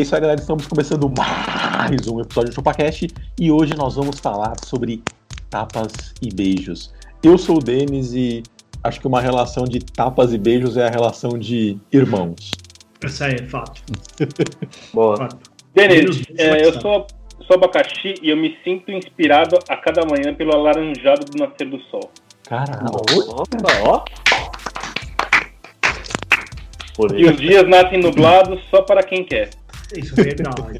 É isso aí, galera. Estamos começando mais um episódio do ChupaCast e hoje nós vamos falar sobre tapas e beijos. Eu sou o Denis e acho que uma relação de tapas e beijos é a relação de irmãos. Essa aí é fato. Boa. fato. Denis, é, eu sou, sou abacaxi e eu me sinto inspirado a cada manhã pelo alaranjado do nascer do sol. Caralho. Ó. E os dias nascem nublados só para quem quer. Isso é verdade.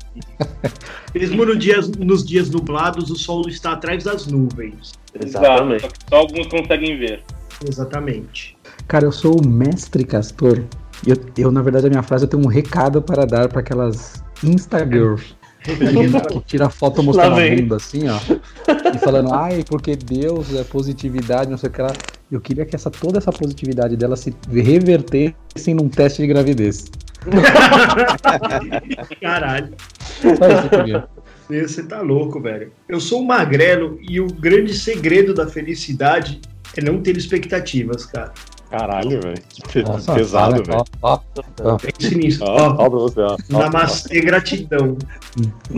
Mesmo no dias, nos dias nublados, o sol está atrás das nuvens. Exatamente. Exato, só que só alguns conseguem ver. Exatamente. Cara, eu sou o mestre Castor. E eu, eu, na verdade, a minha frase eu tenho um recado para dar para aquelas Instagirls. que tira foto mostrando a bunda assim, ó. E falando, ai, porque Deus é positividade, não sei o que lá. Eu queria que essa, toda essa positividade dela se revertesse num teste de gravidez. Caralho. Só isso que eu queria. Você tá louco, velho. Eu sou um magrelo e o grande segredo da felicidade é não ter expectativas, cara. Caralho, velho. Que Nossa, pesado, velho. ó, ó. Pense nisso. Ó, Ó, ó pra você, ó. Ó, namastê, gratidão.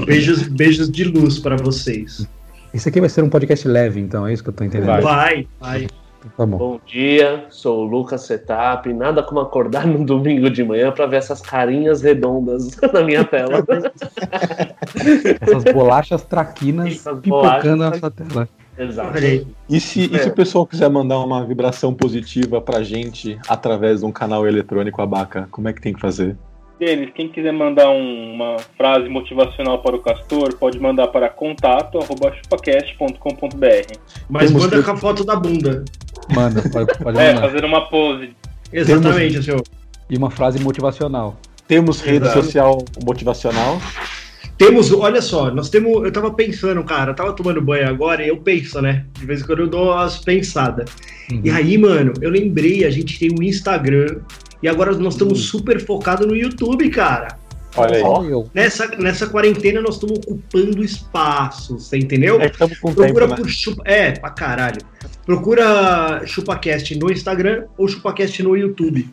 Beijos, beijos de luz pra vocês. Esse aqui vai ser um podcast leve, então, é isso que eu tô entendendo. Vai. Vai, vai. Tá bom. Bom dia, sou o Lucas Setup. Nada como acordar no domingo de manhã pra ver essas carinhas redondas na minha tela. Essas bolachas traquinas Essas pipocando bolachas na sua tela. Exato. E se, e se É. o pessoal quiser mandar uma vibração positiva pra gente através de um canal eletrônico Abaca, como é que tem que fazer? Denis, quem quiser mandar um- uma frase motivacional para o Castor, pode mandar para contato.chupacast.com.br. Mas Temos manda que- com a foto da bunda. Manda, pode, pode É, fazer uma pose. Exatamente, senhor. E uma frase motivacional. Temos rede Exato. social motivacional. Temos, olha só, nós temos. Eu tava pensando, cara, eu tava tomando banho agora e eu penso, né? De vez em quando eu dou umas pensadas. E aí, mano, eu lembrei, a gente tem o Instagram e agora nós estamos super focados no YouTube, cara. Olha aí. Nessa, nessa quarentena nós estamos ocupando espaço, você entendeu? É que estamos com Procura tempo, né? por chupa. É, pra caralho. Procura ChupaCast no Instagram ou ChupaCast no YouTube.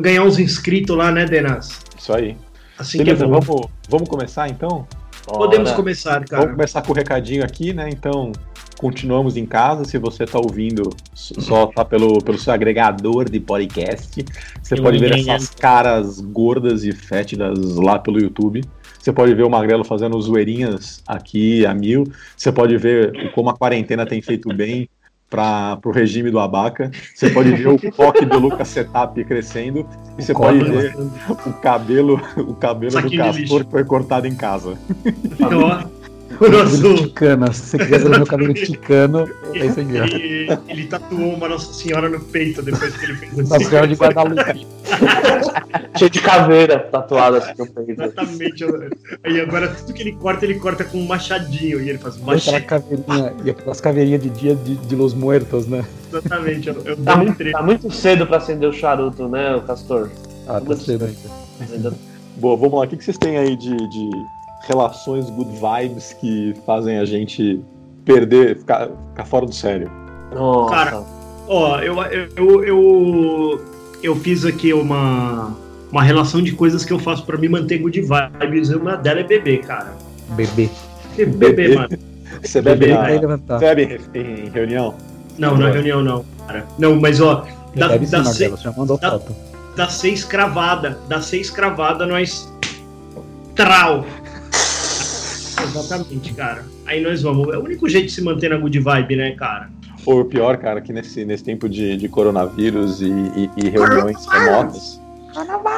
Ganhar uns inscritos lá, né, Denas? Isso aí. Assim Beleza, que é vamos, vamos começar então? Podemos começar, cara. Vamos começar com o recadinho aqui, né? Então, continuamos em casa. Se você tá ouvindo, só tá pelo, pelo seu agregador de podcast. Você Eu pode ver essas caras gordas e fétidas lá pelo YouTube. Você pode ver o Magrelo fazendo zoeirinhas aqui a mil. Você pode ver como a quarentena tem feito bem para o regime do Abaca. Você pode ver o coque do Lucas Setup crescendo. E você pode ver o cabelo, o cabelo do Saquinho Castor que foi cortado em casa. Ó, o nosso. ticana. Se você quiser ver meu cabelo ticano, é isso ó. Ele, ele tatuou uma Nossa Senhora no peito depois que ele fez Nossa assim. Senhora de Guadalupe. Cheio de caveira tatuada assim no peito. Exatamente. Aí agora tudo que ele corta, ele corta com um machadinho. E ele faz Aquela machadinho. caveirinha, e aquelas caveirinhas de dia de, de Los Muertos, né? Exatamente. Eu, eu Tá dou um muito, tá muito cedo pra acender o charuto, né, o Castor? Ah, tá cedo ainda. Boa, vamos lá. O que que vocês têm aí de, de relações good vibes que fazem a gente perder, ficar, ficar fora do sério? Nossa. Cara, Ó, eu, eu, eu, eu fiz aqui uma, uma relação de coisas que eu faço pra me manter good vibes. e Uma dela é beber, cara. Bebê. Beber, mano. Você bebe, Bebê na, bebe em, reunião? Não, na reunião não, cara. Não, mas ó, da, Bebe sim, da, Magrelo, se, você já mandou da- foto. da seis cravada, da seis cravada nós. Trau! Exatamente, cara. Aí nós vamos. É o único jeito de se manter na good vibe, né, cara? Ou pior, cara, que nesse, nesse tempo de, de coronavírus e, e- e reuniões remotas.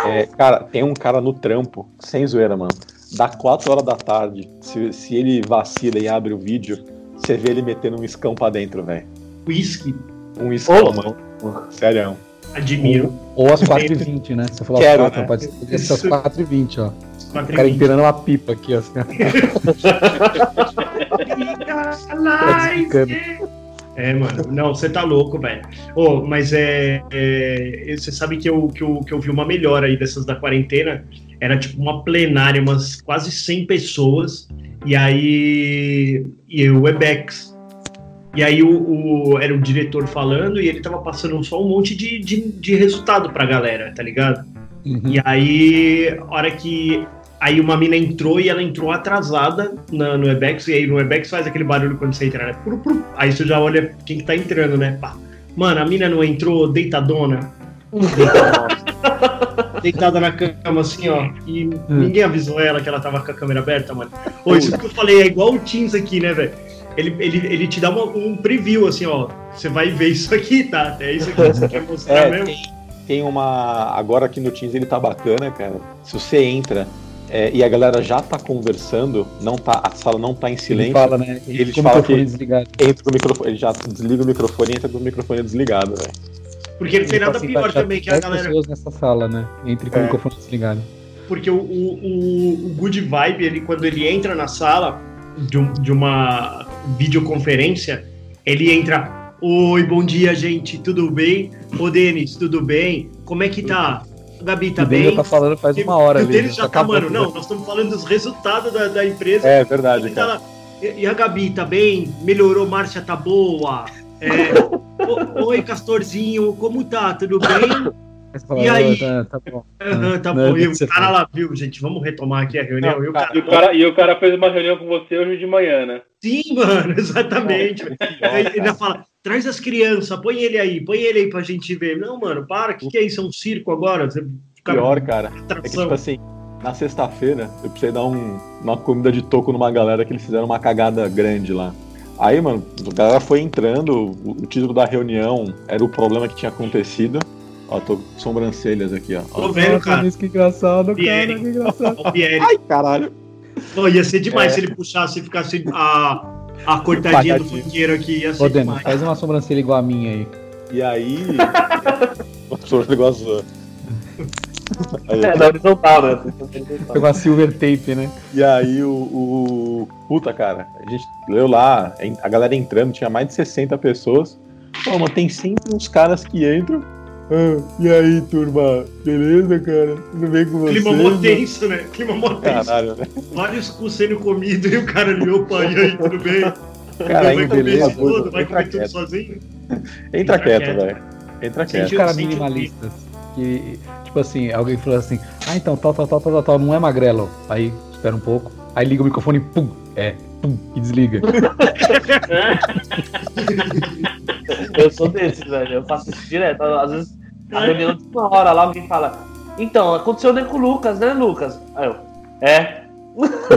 É, cara, tem um cara no trampo, sem zoeira, mano. Dá 4 horas da tarde. Se, se ele vacila e abre o vídeo, você vê ele metendo um escão pra dentro, velho. Whisky. Um escão, mano. Sério. Admiro. Ou às 4h20, né? Você falou Quero, às 4, né? pode ser às Isso. 4h20, ó. O cara 4h20. empinando uma pipa aqui, ó. assim. É, mano. Não, você tá louco, velho. Ô, mas é, é, Você sabe que eu, que, eu, que eu vi uma melhora aí dessas da quarentena. Era tipo uma plenária, umas quase 100 pessoas. E aí. E o Webex. E aí o, o- era o diretor falando e ele tava passando só um monte de, de, de resultado pra galera, tá ligado? Uhum. E aí, a hora que. Aí uma mina entrou e ela entrou atrasada na, no Webex, e aí no Webex faz aquele barulho quando você entra, né? Pru, pru. Aí você já olha quem que tá entrando, né? Pá. Mano, a mina não entrou deitadona. Deitada na cama, assim, ó. E ninguém avisou ela que ela tava com a câmera aberta, mano. Ô, isso que eu falei é igual o Teams aqui, né, velho? Ele, ele, ele te dá uma- um preview, assim, ó. Você vai ver isso aqui, tá? É isso aqui que você quer mostrar É, mesmo. tem, tem uma. Agora aqui no Teams ele tá bacana, cara. Se você entra é, e a galera já tá conversando, não tá, a sala não tá em Ele silêncio, fala, né? O falam microfone que- desligado. entra com o microfone, ele já desliga o microfone e entra com o microfone desligado, velho. Porque não tem Ele nada fala assim, pior tá- tá também que a 10 galera. pessoas nessa sala, né? Entre com o É. microfone desligado. Porque o, o, o, o Good Vibe, ele, quando ele entra na sala de, um- de uma videoconferência, ele entra. Oi, bom dia, gente, tudo bem? Ô, Denis, tudo bem? Como é que tá? Gabi, tá bem? tá falando faz uma hora E o ali. Denis já tá, acabou. mano, não, nós estamos falando dos resultados da, da empresa. É verdade, tá lá, e, e a Gabi, tá bem? Melhorou, Márcia, tá boa? É, "O- Oi, Castorzinho, como tá? Tudo bem? Fala, E aí? "Ah, Tá, tá bom. Aham, tá bom. E o cara lá, viu, gente? Vamos retomar aqui a reunião. Não, e o cara, E o, cara, e o cara fez uma reunião com você hoje de manhã, né? Sim, mano, exatamente. Aí ele ainda fala, traz as crianças, põe ele aí, põe ele aí pra gente ver. Não, mano, para, o que, que é isso? É um circo agora? Você fica Pior, cara, é que tipo assim, na sexta-feira eu precisei dar um- uma comida de toco numa galera que eles fizeram uma cagada grande lá. Aí, mano, a galera foi entrando, o, o título da reunião era o problema que tinha acontecido. Ó, tô com sobrancelhas aqui, ó. Tô ó. vendo, Nossa, cara. Que engraçado, cara, Pierre. que engraçado. Ó, o Pierre. Ai, caralho. Pô, ia ser demais É. se ele puxasse e ficasse a, a cortadinha do funkeiro aqui. Ia Ô, ser Denis, demais. faz uma sobrancelha igual a minha aí. E aí. Sou negócio. Aí, É, na horizontal, né? Foi uma silver tape, né? E aí o, o- Puta, cara, a gente leu lá, a galera entrando, tinha mais de 60 pessoas. Pô, mas tem sempre uns caras que entram. "Ah, e aí, turma, beleza, cara? Tudo bem com vocês? Clima mó tenso, né? Clima mó tenso. Caralho, né? Vários cu sendo comido e o cara ali, opa, e aí, tudo bem? Cara, vai comer beleza. isso tudo? Vai comer tudo quieto. sozinho? Entra Entra quieto, quieto. velho. Entra quieto. Os caras minimalistas. Que, tipo assim, alguém falou assim, ah, então, tal, tal, tal, tal, tal, tal, não é magrelo. Aí, espera um pouco. Aí liga o microfone e pum, é, pum, e desliga. Eu sou desses, velho. Eu faço isso direto. Às vezes, a reunião de uma hora lá, alguém fala. Então, aconteceu nem com o Lucas, né, Lucas? Aí eu. É.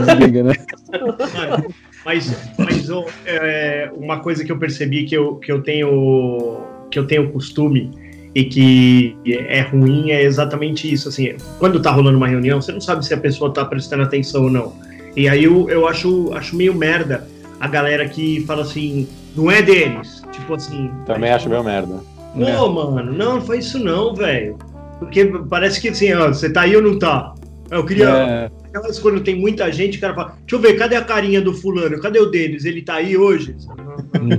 Desliga, né? Mas, mas ô, é, uma coisa que eu percebi que eu, que eu tenho que eu tenho costume e que é ruim é exatamente isso. Assim, quando tá rolando uma reunião, você não sabe se a pessoa tá prestando atenção ou não. E aí eu, eu acho, acho meio merda a galera que fala assim, não é deles. Tipo assim. Também acho meio merda. Pô, mano, não, não faz isso não, velho. Porque parece que assim, ó, você tá aí ou não tá? Eu queria. É, Aquelas quando tem muita gente, o cara fala, deixa eu ver, cadê a carinha do fulano? Cadê o deles? Ele tá aí hoje?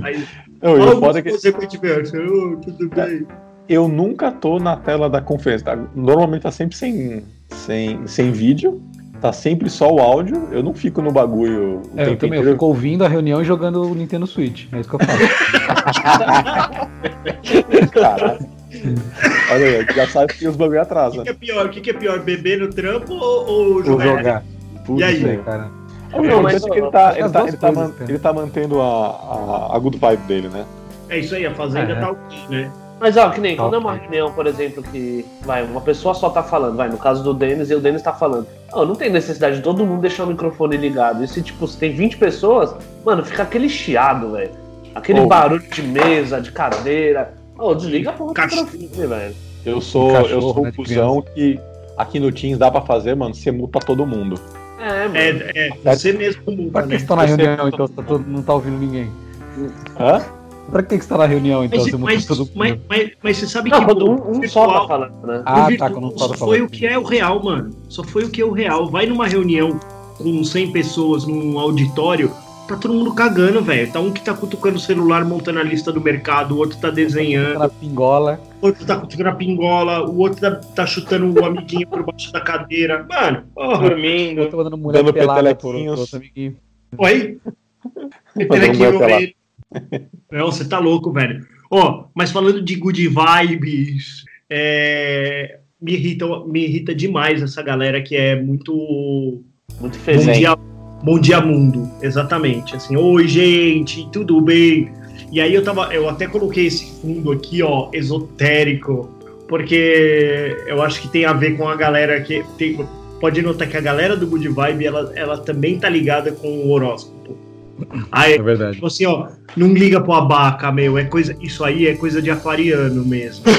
Aí, Não, e fala o foda é que consequentemente, "Ô, tudo bem. eu nunca tô na tela da conferência. tá? Normalmente tá sempre sem, sem, sem vídeo. Tá sempre só o áudio. Eu não fico no bagulho o é, eu tempo também, eu inteiro. fico ouvindo a reunião e jogando o Nintendo Switch. É isso que eu faço. Caralho. Olha aí, já sabe que os bagulho O atrasa. que, que é pior? O que, que é pior, beber no trampo ou, ou jogar? jogar. Putz, E aí? Cara. O Não, mas- é que ele tá, ele tá, ele tá, coisas, man- ele tá mantendo a, a, a good vibe dele, né? É isso aí, a fazenda É. tá ok, né? Mas ó, que nem quando é uma reunião, por exemplo, que vai, uma pessoa só tá falando, vai, no caso do Denis, e o Denis tá falando. Ó, não tem necessidade de todo mundo deixar o microfone ligado. E se, tipo, se tem 20 pessoas, mano, fica aquele chiado, velho. Aquele Ô. barulho de mesa, de cadeira. Ô, desliga a porra do microfone, velho. Eu sou, Um cachorro, eu sou né, o de cuzão que aqui no Teams dá pra fazer, mano, você muta todo mundo. É, mano. É, é você mesmo Pra muda, que né? você tá na reunião, então, tá todo- não tá ouvindo ninguém? Hã? Pra que que você tá na reunião, então? Mas, mas, todo mas, mas, mas você sabe Não, que um, o um só tá virtual- falando, né? Ah, virtual tá, quando não só fala foi o que é o real, mano. Só foi o que é o real. Vai numa reunião com 100 pessoas num auditório, tá todo mundo cagando, velho. Tá um que tá cutucando o celular, montando a lista do mercado, o outro tá desenhando, Na pingola. o outro tá cutucando a pingola, o outro tá, tá chutando o amiguinho por baixo da cadeira. Mano, porra. Dormindo. Eu tô mandando mulher Dando pelada por outro amiguinho. Oi? Um meu até lá. Não, você tá louco, velho. Ó, mas falando de good vibes, é, me, irrita, me irrita demais essa galera que é muito Muito Bom feliz. dia, bom dia mundo, exatamente. Assim, oi gente, tudo bem? E aí eu tava, eu até coloquei esse fundo aqui, ó, esotérico, porque eu acho que tem a ver com a galera que tem, pode notar que a galera do Good Vibe, ela, ela também tá ligada com o horóscopo. Aí, É verdade. tipo assim, ó, não liga pro abaca, meu, é coisa, isso aí é coisa de aquariano mesmo.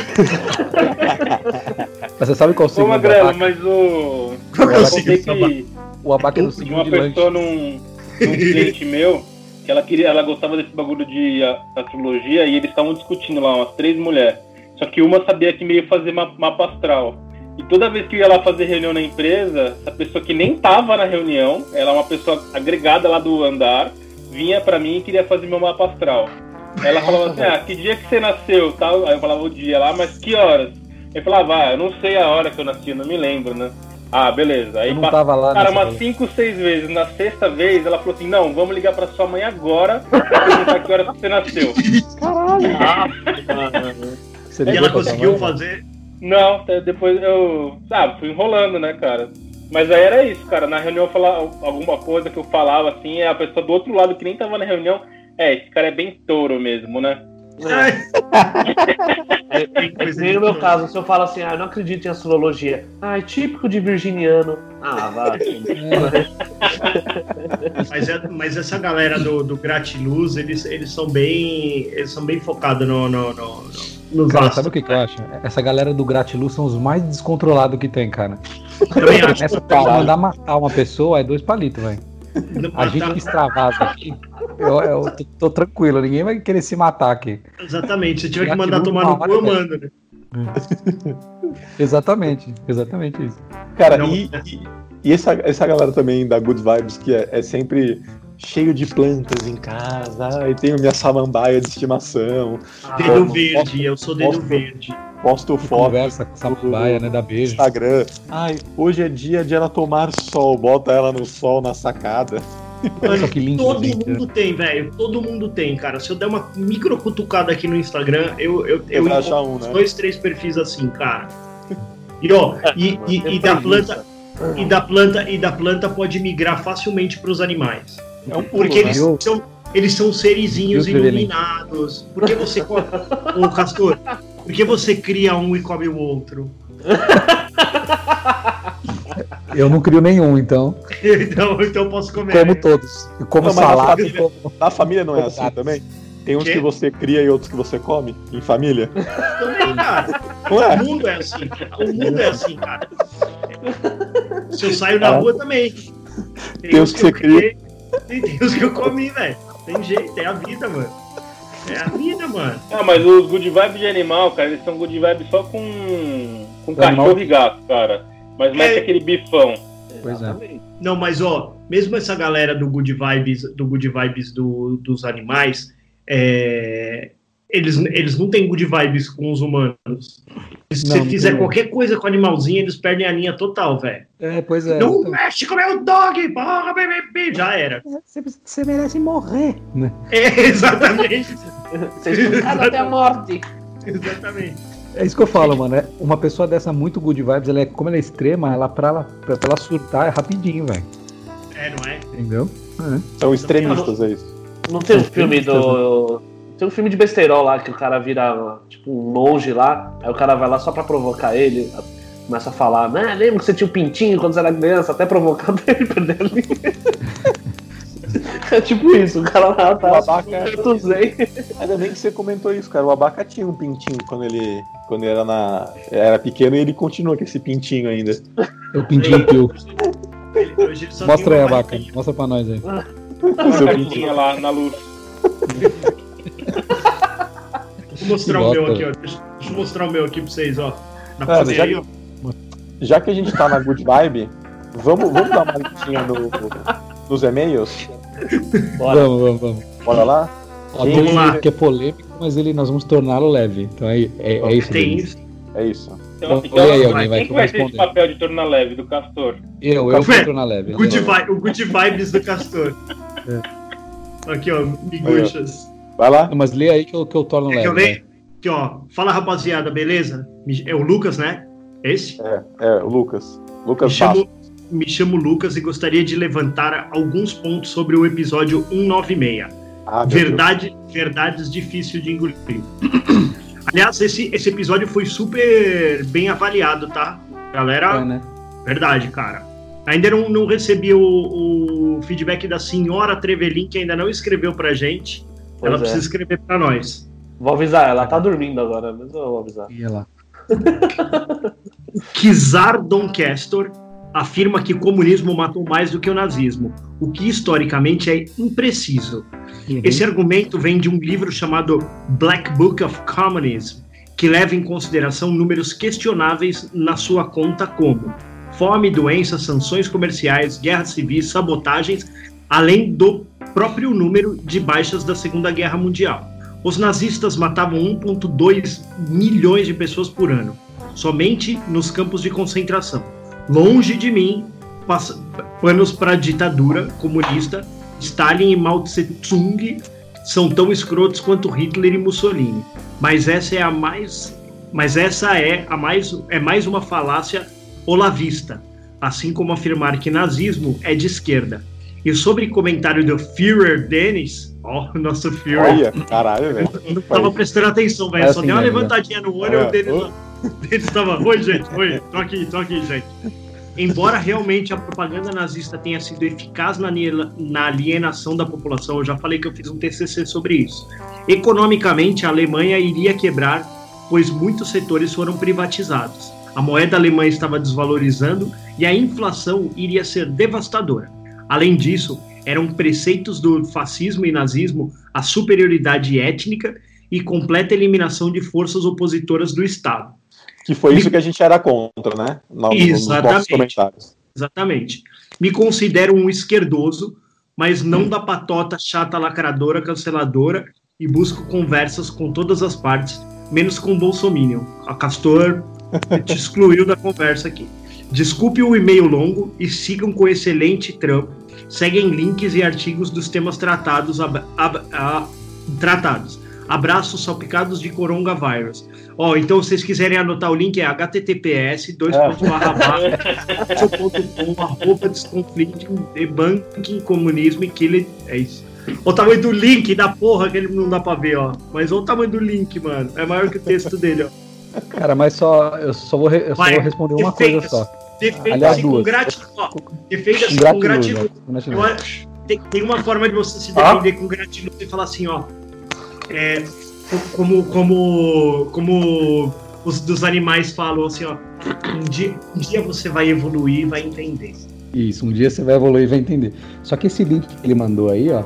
Mas você sabe qual é o Ô, signo do Magrelo, abaca? mas o. É o Eu signo? contei que O abaca é do de signo uma de lanche. pessoa num, num cliente meu que ela queria, ela gostava desse bagulho de astrologia e eles estavam discutindo lá, umas três mulheres. Só que uma sabia que meio fazer ma- mapa astral. E toda vez que eu ia lá fazer reunião na empresa, essa pessoa que nem tava na reunião, ela é uma pessoa agregada lá do andar, vinha pra mim e queria fazer meu mapa astral. Ela falava assim, ah, que dia que você nasceu? Tal? Aí eu falava o dia lá, mas que horas? Eu falava, ah, eu não sei a hora que eu nasci, eu não me lembro, né? Ah, beleza. Aí Eu não passa- tava lá Cara, umas cinco, seis vezes. Na sexta vez, ela falou assim: Não, vamos ligar pra sua mãe agora pra perguntar que horas você nasceu. Ah, Você E ela conseguiu mãe? fazer. Não, depois eu. Sabe, fui enrolando, né, cara? Mas aí era isso, cara. Na reunião, falar alguma coisa que eu falava assim, a pessoa do outro lado que nem tava na reunião. É, esse cara é bem touro mesmo, né? É, é no meu caso, se eu falo assim, ah, eu não acredito em astrologia. Ah, é típico de virginiano. Ah, vai. Mas, é- mas essa galera do, do Gratiluz, eles, eles são bem. Eles são bem focados no, no, no, no, nos Cara, astros. sabe o que, que eu acho? Essa galera do Gratiluz são os mais descontrolados que tem, cara. Também acho. Essa pra mandar matar uma pessoa é dois palitos, velho. A gente que extravasa aqui, eu, eu tô, tô tranquilo, ninguém vai querer se matar aqui. Exatamente, se tiver que mandar tomar no cu, eu mando, né? Exatamente, exatamente isso. Cara, Não, e, e, e essa, essa galera também da Good Vibes, que é, é sempre cheio de plantas em casa, ai, tenho minha samambaia de estimação, Dedo Posso- verde, eu sou dedo posso- verde. Posto foto Conversa com essa baia, né, da no beijo. Instagram. Ai, hoje é dia de ela tomar sol, bota ela no sol na sacada. Olha só que lindo, Todo gente. mundo tem, velho. Todo mundo tem, cara. Se eu der uma micro cutucada aqui no Instagram, eu, eu, eu encontro achar um, né? dois, três perfis assim, cara. E ó, e, e, e da planta, e da planta, e da planta pode migrar facilmente para os animais. É um pulo, Porque né? eles Eu- são, eles são serizinhos Eu, iluminados. Por que você. Ô, Castor, por que você cria um e come o outro? Eu não crio nenhum, então. Então, então eu posso comer. Como todos. Eu como Não, salada na e como. Na família não é Como assim gatos. também? Tem uns Quê? que você cria e outros que você come em família? Também, cara. Não é? O mundo é assim. O mundo é assim, cara. Se eu saio na rua também. Tem uns que você eu criei, e tem os que eu comi, velho. Tem jeito, é a vida, mano. É a vida, mano. Ah, mas os good vibes de animal, cara, eles são good vibes só com, com Animal- cachorro e gato, cara. Mas mete É. aquele bifão. Pois é. Exatamente. Não, mas ó, mesmo essa galera do Good Vibes, do Good Vibes do- dos animais, é, eles, eles não têm Good Vibes com os humanos. Se Não, você não fizer tem. qualquer coisa com o animalzinho, eles perdem a linha total, velho. É, pois é. Não mexe com o meu dog, porra, bebê. Já era. Você, você merece morrer. Né? É, exatamente. Vocês ficaram até a morte. Exatamente. É isso que eu falo, mano. É uma pessoa dessa muito good vibes, ela é, como ela é extrema, ela pra ela, pra ela surtar é rapidinho, velho. É, não é? Entendeu? São extremistas, é isso. Não tem um filme do. Tem um filme de besteirol lá que o cara vira tipo um monge lá, aí o cara vai lá só pra provocar ele, começa a falar, né? Lembra que você tinha um pintinho quando você era criança, até provocar pra ele perder a linha. É tipo isso, o cara lá O tá. abaca, Eu zen. ainda bem que você comentou isso, cara. O abaca tinha um pintinho quando ele, quando ele era, na, era pequeno e ele continua com esse pintinho ainda. É o pintinho pio. Só Mostra aí, Abaca. barriguinha. Mostra pra nós aí. Seu Uma pintinho. lá na luz. eu mostrar o meu aqui, ó. Deixa, eu mostrar o meu aqui pra vocês, ó. É, ver já- aí, ó. Já que a gente tá na good vibe, vamos, vamos dar uma listinha no, nos e-mails? Bora. Vamos, vamos, vamos. Bora lá? Ó, Vamos tem um lá. que é polêmico, mas ele, nós vamos torná-lo leve. Então é, é, é isso. Tem isso. É isso. Então, Olha aí, então, alguém vai quem que vai ter esse papel de tornar leve do Castor? Eu, eu vou tornar leve. Good vi- o Good Vibes do Castor. Aqui, ó, miguxas. Vai lá? Não, Mas lê aí que eu, que eu torno É leve. que eu leio. Aqui, ó. Fala, rapaziada, beleza? Me- É o Lucas, né? Esse? É, é, o Lucas. Me Lucas chamo, me chamo Lucas e gostaria de levantar alguns pontos sobre o episódio 196. Ah, meu Deus. Verdade, verdades difícil de engolir. Aliás, esse, esse episódio foi super bem avaliado, tá? Galera, É, né? verdade, cara. Ainda não, não recebi o, o feedback da senhora Trevelin, que ainda não escreveu pra gente. Pois Ela é. precisa escrever pra nós. Vou avisar, ela tá dormindo agora, mas eu vou avisar. Ia lá. Kizar Doncaster afirma que o comunismo matou mais do que o nazismo, o que historicamente é impreciso. Uhum. Esse argumento vem de um livro chamado Black Book of Communism, que leva em consideração números questionáveis na sua conta como fome, doenças, sanções comerciais, guerras civis, sabotagens, além do próprio número de baixas da Segunda Guerra Mundial. Os nazistas matavam 1,2 milhões de pessoas por ano, somente nos campos de concentração. Longe de mim, panos para a ditadura comunista, Stalin e Mao Tse-tung são tão escrotos quanto Hitler e Mussolini. Mas essa é a mais, mas essa é a mais é mais uma falácia olavista, assim como afirmar que nazismo é de esquerda. E sobre comentário do Führer Dennis, ó, nosso Führer, Olha, caralho, velho. não tava prestando atenção, velho. É Só assim deu uma né? levantadinha no olho, É. o Denis, o Denis tava. Oi, gente, oi, tô aqui, tô aqui, gente. Embora realmente a propaganda nazista tenha sido eficaz na alienação da população, eu já falei que eu fiz um TCC sobre isso. Economicamente, a Alemanha iria quebrar, pois muitos setores foram privatizados. A moeda alemã estava desvalorizando e a inflação iria ser devastadora. Além disso, eram preceitos do fascismo e nazismo a superioridade étnica e completa eliminação de forças opositoras do Estado. Que foi isso que a gente era contra, né? No, Exatamente. comentários. Exatamente. Me considero um esquerdoso, mas não da patota chata, lacradora, canceladora e busco conversas com todas as partes, menos com o Bolsominion. A Castor te excluiu da conversa aqui. Desculpe o e-mail longo e sigam com excelente trampo. Seguem links e artigos dos temas tratados. ab- ab- a- tratados. Abraços salpicados de coronavírus. Ó, então se vocês quiserem anotar o link é https dois É. pontos barra barra com arroba desconflict, debunking, comunismo e kill it. É isso. Olha o tamanho do link da porra que ele não dá pra ver, ó. Mas olha o tamanho do link, mano. É maior que o texto dele, ó. Cara, mas só, eu só vou, eu só Vai, vou responder uma coisa só. Defenda-se com gratidão. Defenda-se com gratidão. tem, tem uma forma de você se Ah. defender com gratidão e falar assim, ó. É, como, como, como os dos animais falam assim, ó. Um dia, um dia você vai evoluir e vai entender. Isso, um dia você vai evoluir e vai entender. Só que esse link que ele mandou aí, ó,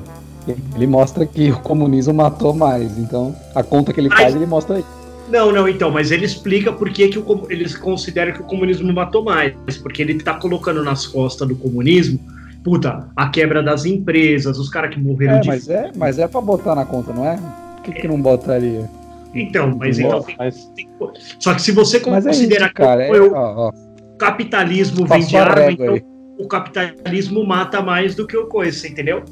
ele mostra que o comunismo matou mais. Então, a conta que ele Mas- faz, ele mostra aí. Não, não, então, mas ele explica por que, que o eles consideram que o comunismo matou mais. Porque ele tá colocando nas costas do comunismo, puta, a quebra das empresas, os caras que morreram É, de mas é, mas é pra botar na conta, não é? Por que, que não botaria? Então, mas então tem- mas tem- Só que se você é considerar isso, cara. que É, o ó, capitalismo vem de passou a arma, então aí. o capitalismo mata mais do que o coisa, entendeu?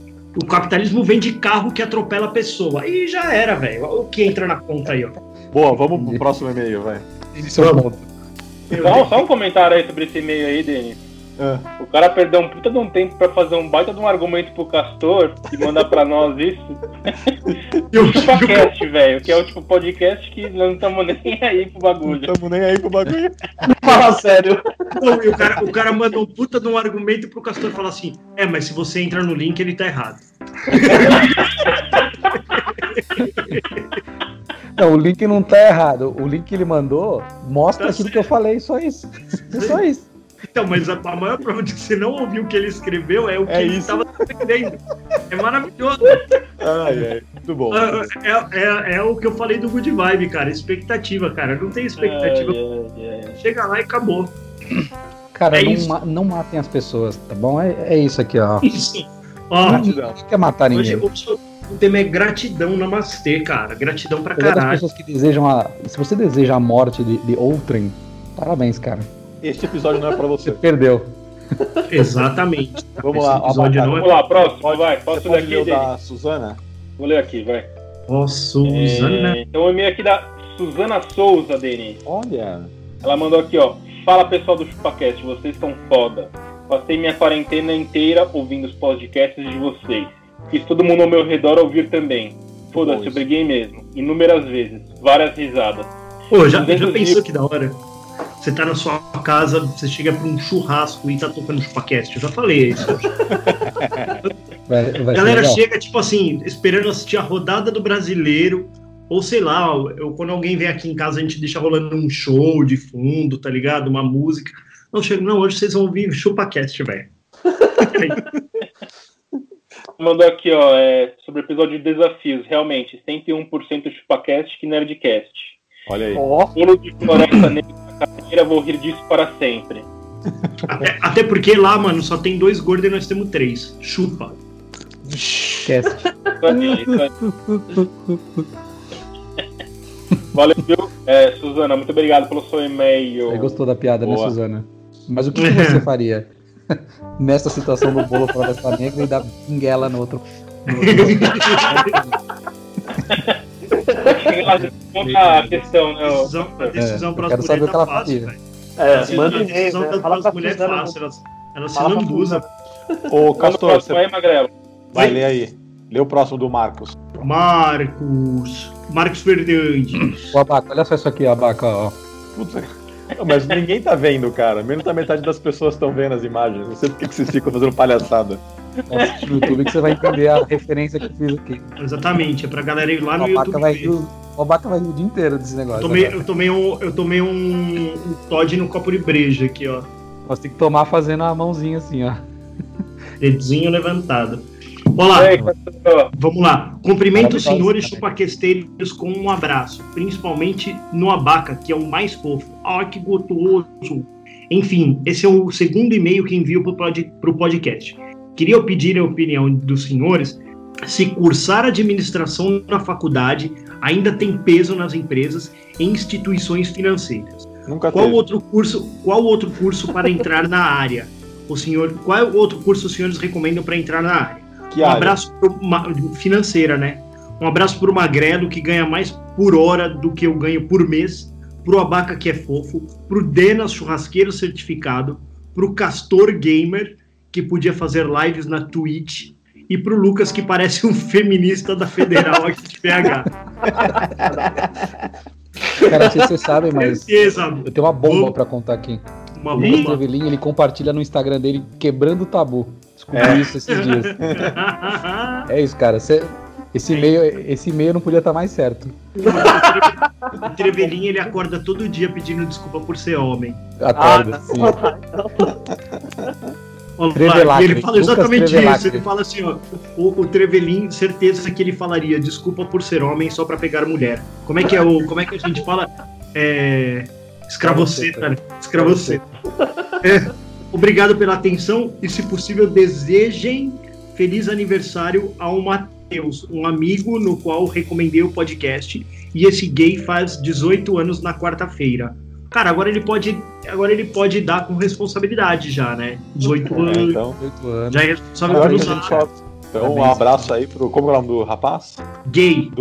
O capitalismo vem de carro que atropela a pessoa. E já era, velho. O que entra na conta aí, ó. boa, vamos pro próximo e-mail, vai. Esse é Vamos. ponto. Só, só um comentário aí sobre esse e-mail aí, Denis. O cara perdeu um puta de um tempo pra fazer um baita de um argumento pro Castor e mandar pra nós isso. Eu- O ChupaCast, velho, que é o tipo podcast que nós não estamos nem aí pro bagulho. Não estamos nem aí pro bagulho. Fala sério. Não, e o cara, o cara manda um puta de um argumento pro Castor falar assim: é, mas se você entra no link, ele tá errado. Não, o link não tá errado. O link que ele mandou mostra Tá aquilo que eu falei, só isso. É só isso. Então, mas a, a maior prova de que você não ouviu o que ele escreveu é o que É ele isso. tava defendendo. É maravilhoso. Ai, ai, muito bom. É, é, é o que eu falei do Good Vibe, cara. Expectativa, cara. Não tem expectativa. Ai, ai, ai. Chega lá e acabou. Cara, É não, ma- não matem as pessoas, tá bom? É, é isso aqui, ó. Isso. Ó, Gratidão. Não quer matar hoje, ninguém. hoje o tema é gratidão namastê, cara. Gratidão pra Apesar das caralho. pessoas que desejam a. Se você deseja a morte de, de outrem, parabéns, cara. Este episódio não é pra Você você. perdeu. Exatamente. Vamos Esse lá, episódio Abacate. não é- Vamos lá, próximo, Pode- vai. Você Posso ler aqui, ler o da Suzana? Vou ler aqui, vai. Ó, Suzana. É, então o e-mail aqui da Suzana Souza, Denis. Olha. Ela mandou aqui, ó. Fala pessoal do ChupaCast, vocês são foda. Passei minha quarentena inteira ouvindo os podcasts de vocês. Fiz todo mundo ao meu redor ouvir também. Foda-se, eu briguei mesmo. Inúmeras vezes. Várias risadas. Pô, já, já 200 pensou que da hora? Você tá na sua casa, você chega pra um churrasco e tá tocando chupacast. Eu já falei isso. Vai, A vai ser galera chega, tipo assim, esperando assistir a rodada do brasileiro. Ou sei lá, eu, quando alguém vem aqui em casa, a gente deixa rolando um show de fundo, tá ligado? Uma música. Não, chega, não, hoje vocês vão ouvir chupacast, velho. Mandou aqui, ó, é, sobre o episódio de desafios. Realmente, 101% ChupaCast que Nerdcast. Olha aí. Ó, Bolo de floresta negra na carteira, vou rir disso para sempre. Até, até porque lá, mano, só tem dois gordos e nós temos três. Chupa. Esquece. Valeu, viu? É, Suzana, muito obrigado pelo seu e-mail. Você gostou da piada, né, Boa. Suzana? Mas o que, que você faria nessa situação do bolo floresta negra e da pinguela no outro? no Chega lá, conta a questão, né? Decisão, a decisão É, para as quero saber mulheres o que ela tá fácil, velho. é, Assim, manda a decisão né? pra mulheres é Suzana. fácil, elas, elas se lambuzam. Ô, Castor, você aí, Magrelo. vai ler aí. Lê o próximo do Marcos. Marcos. Marcos Fernandes. O Abaca, olha só isso aqui, Abaca, ó. Putz, mas ninguém tá vendo, cara. Menos da metade das pessoas estão vendo as imagens. Não sei por que vocês ficam fazendo palhaçada. Assiste no YouTube que você vai entender a referência que eu fiz aqui. Exatamente, é pra galera ir lá O no Abaca YouTube vai ver. O Abaca vai o dia inteiro desse Eu negócio. tomei, agora. eu tomei, um, eu tomei um, um Todd no copo de breja aqui, ó. Você tem que tomar fazendo a mãozinha assim, ó. Dedinho levantado. Olá, Castor, vamos lá. Cumprimento os senhores chupaquesteiros com um abraço, principalmente no abaca, que é o mais fofo. Ah, que gostoso. Enfim, esse é o segundo e-mail que envio para o podcast. Queria pedir a opinião dos senhores se cursar administração na faculdade ainda tem peso nas empresas e instituições financeiras. Nunca Qual teve. outro curso? Qual outro curso para entrar na área? O senhor, qual outro curso os senhores recomendam para entrar na área? Que um área? abraço pro, ma- financeira, né? Um abraço pro Magrelo que ganha mais por hora do que eu ganho por mês, pro Abaca que é fofo, pro Denas churrasqueiro certificado, pro Castor gamer que podia fazer lives na Twitch e pro Lucas que parece um feminista da Federal aqui de PH. Cara, não sei se vocês sabem, mas Certeza, eu tenho uma bomba pra contar aqui. uma O bomba. Trevelin, ele compartilha no Instagram dele quebrando o tabu. Descobri É. isso esses dias. É isso, cara. Cê- esse e-mail, esse e-mail não podia estar mais certo. o Trevelin ele acorda todo dia pedindo desculpa por ser homem. Acorda, Ah, sim. Ele fala Lucas exatamente Trevelacre. isso. Ele fala assim, ó. O, o Trevelin, certeza que ele falaria desculpa por ser homem só pra pegar mulher. Como é que é o. Como é que a gente fala? É. Escravoceta, né? Escravoceta. É, obrigado pela atenção e, se possível, desejem feliz aniversário ao Matheus, um amigo no qual recomendei o podcast. E esse gay faz 18 anos na quarta-feira. Cara, agora ele pode. Agora ele pode dar com responsabilidade já, né? 18 É, anos. então, 8 anos. Já é responsável agora atos. só- então um abraço aí pro. Como é o nome do rapaz? Gay.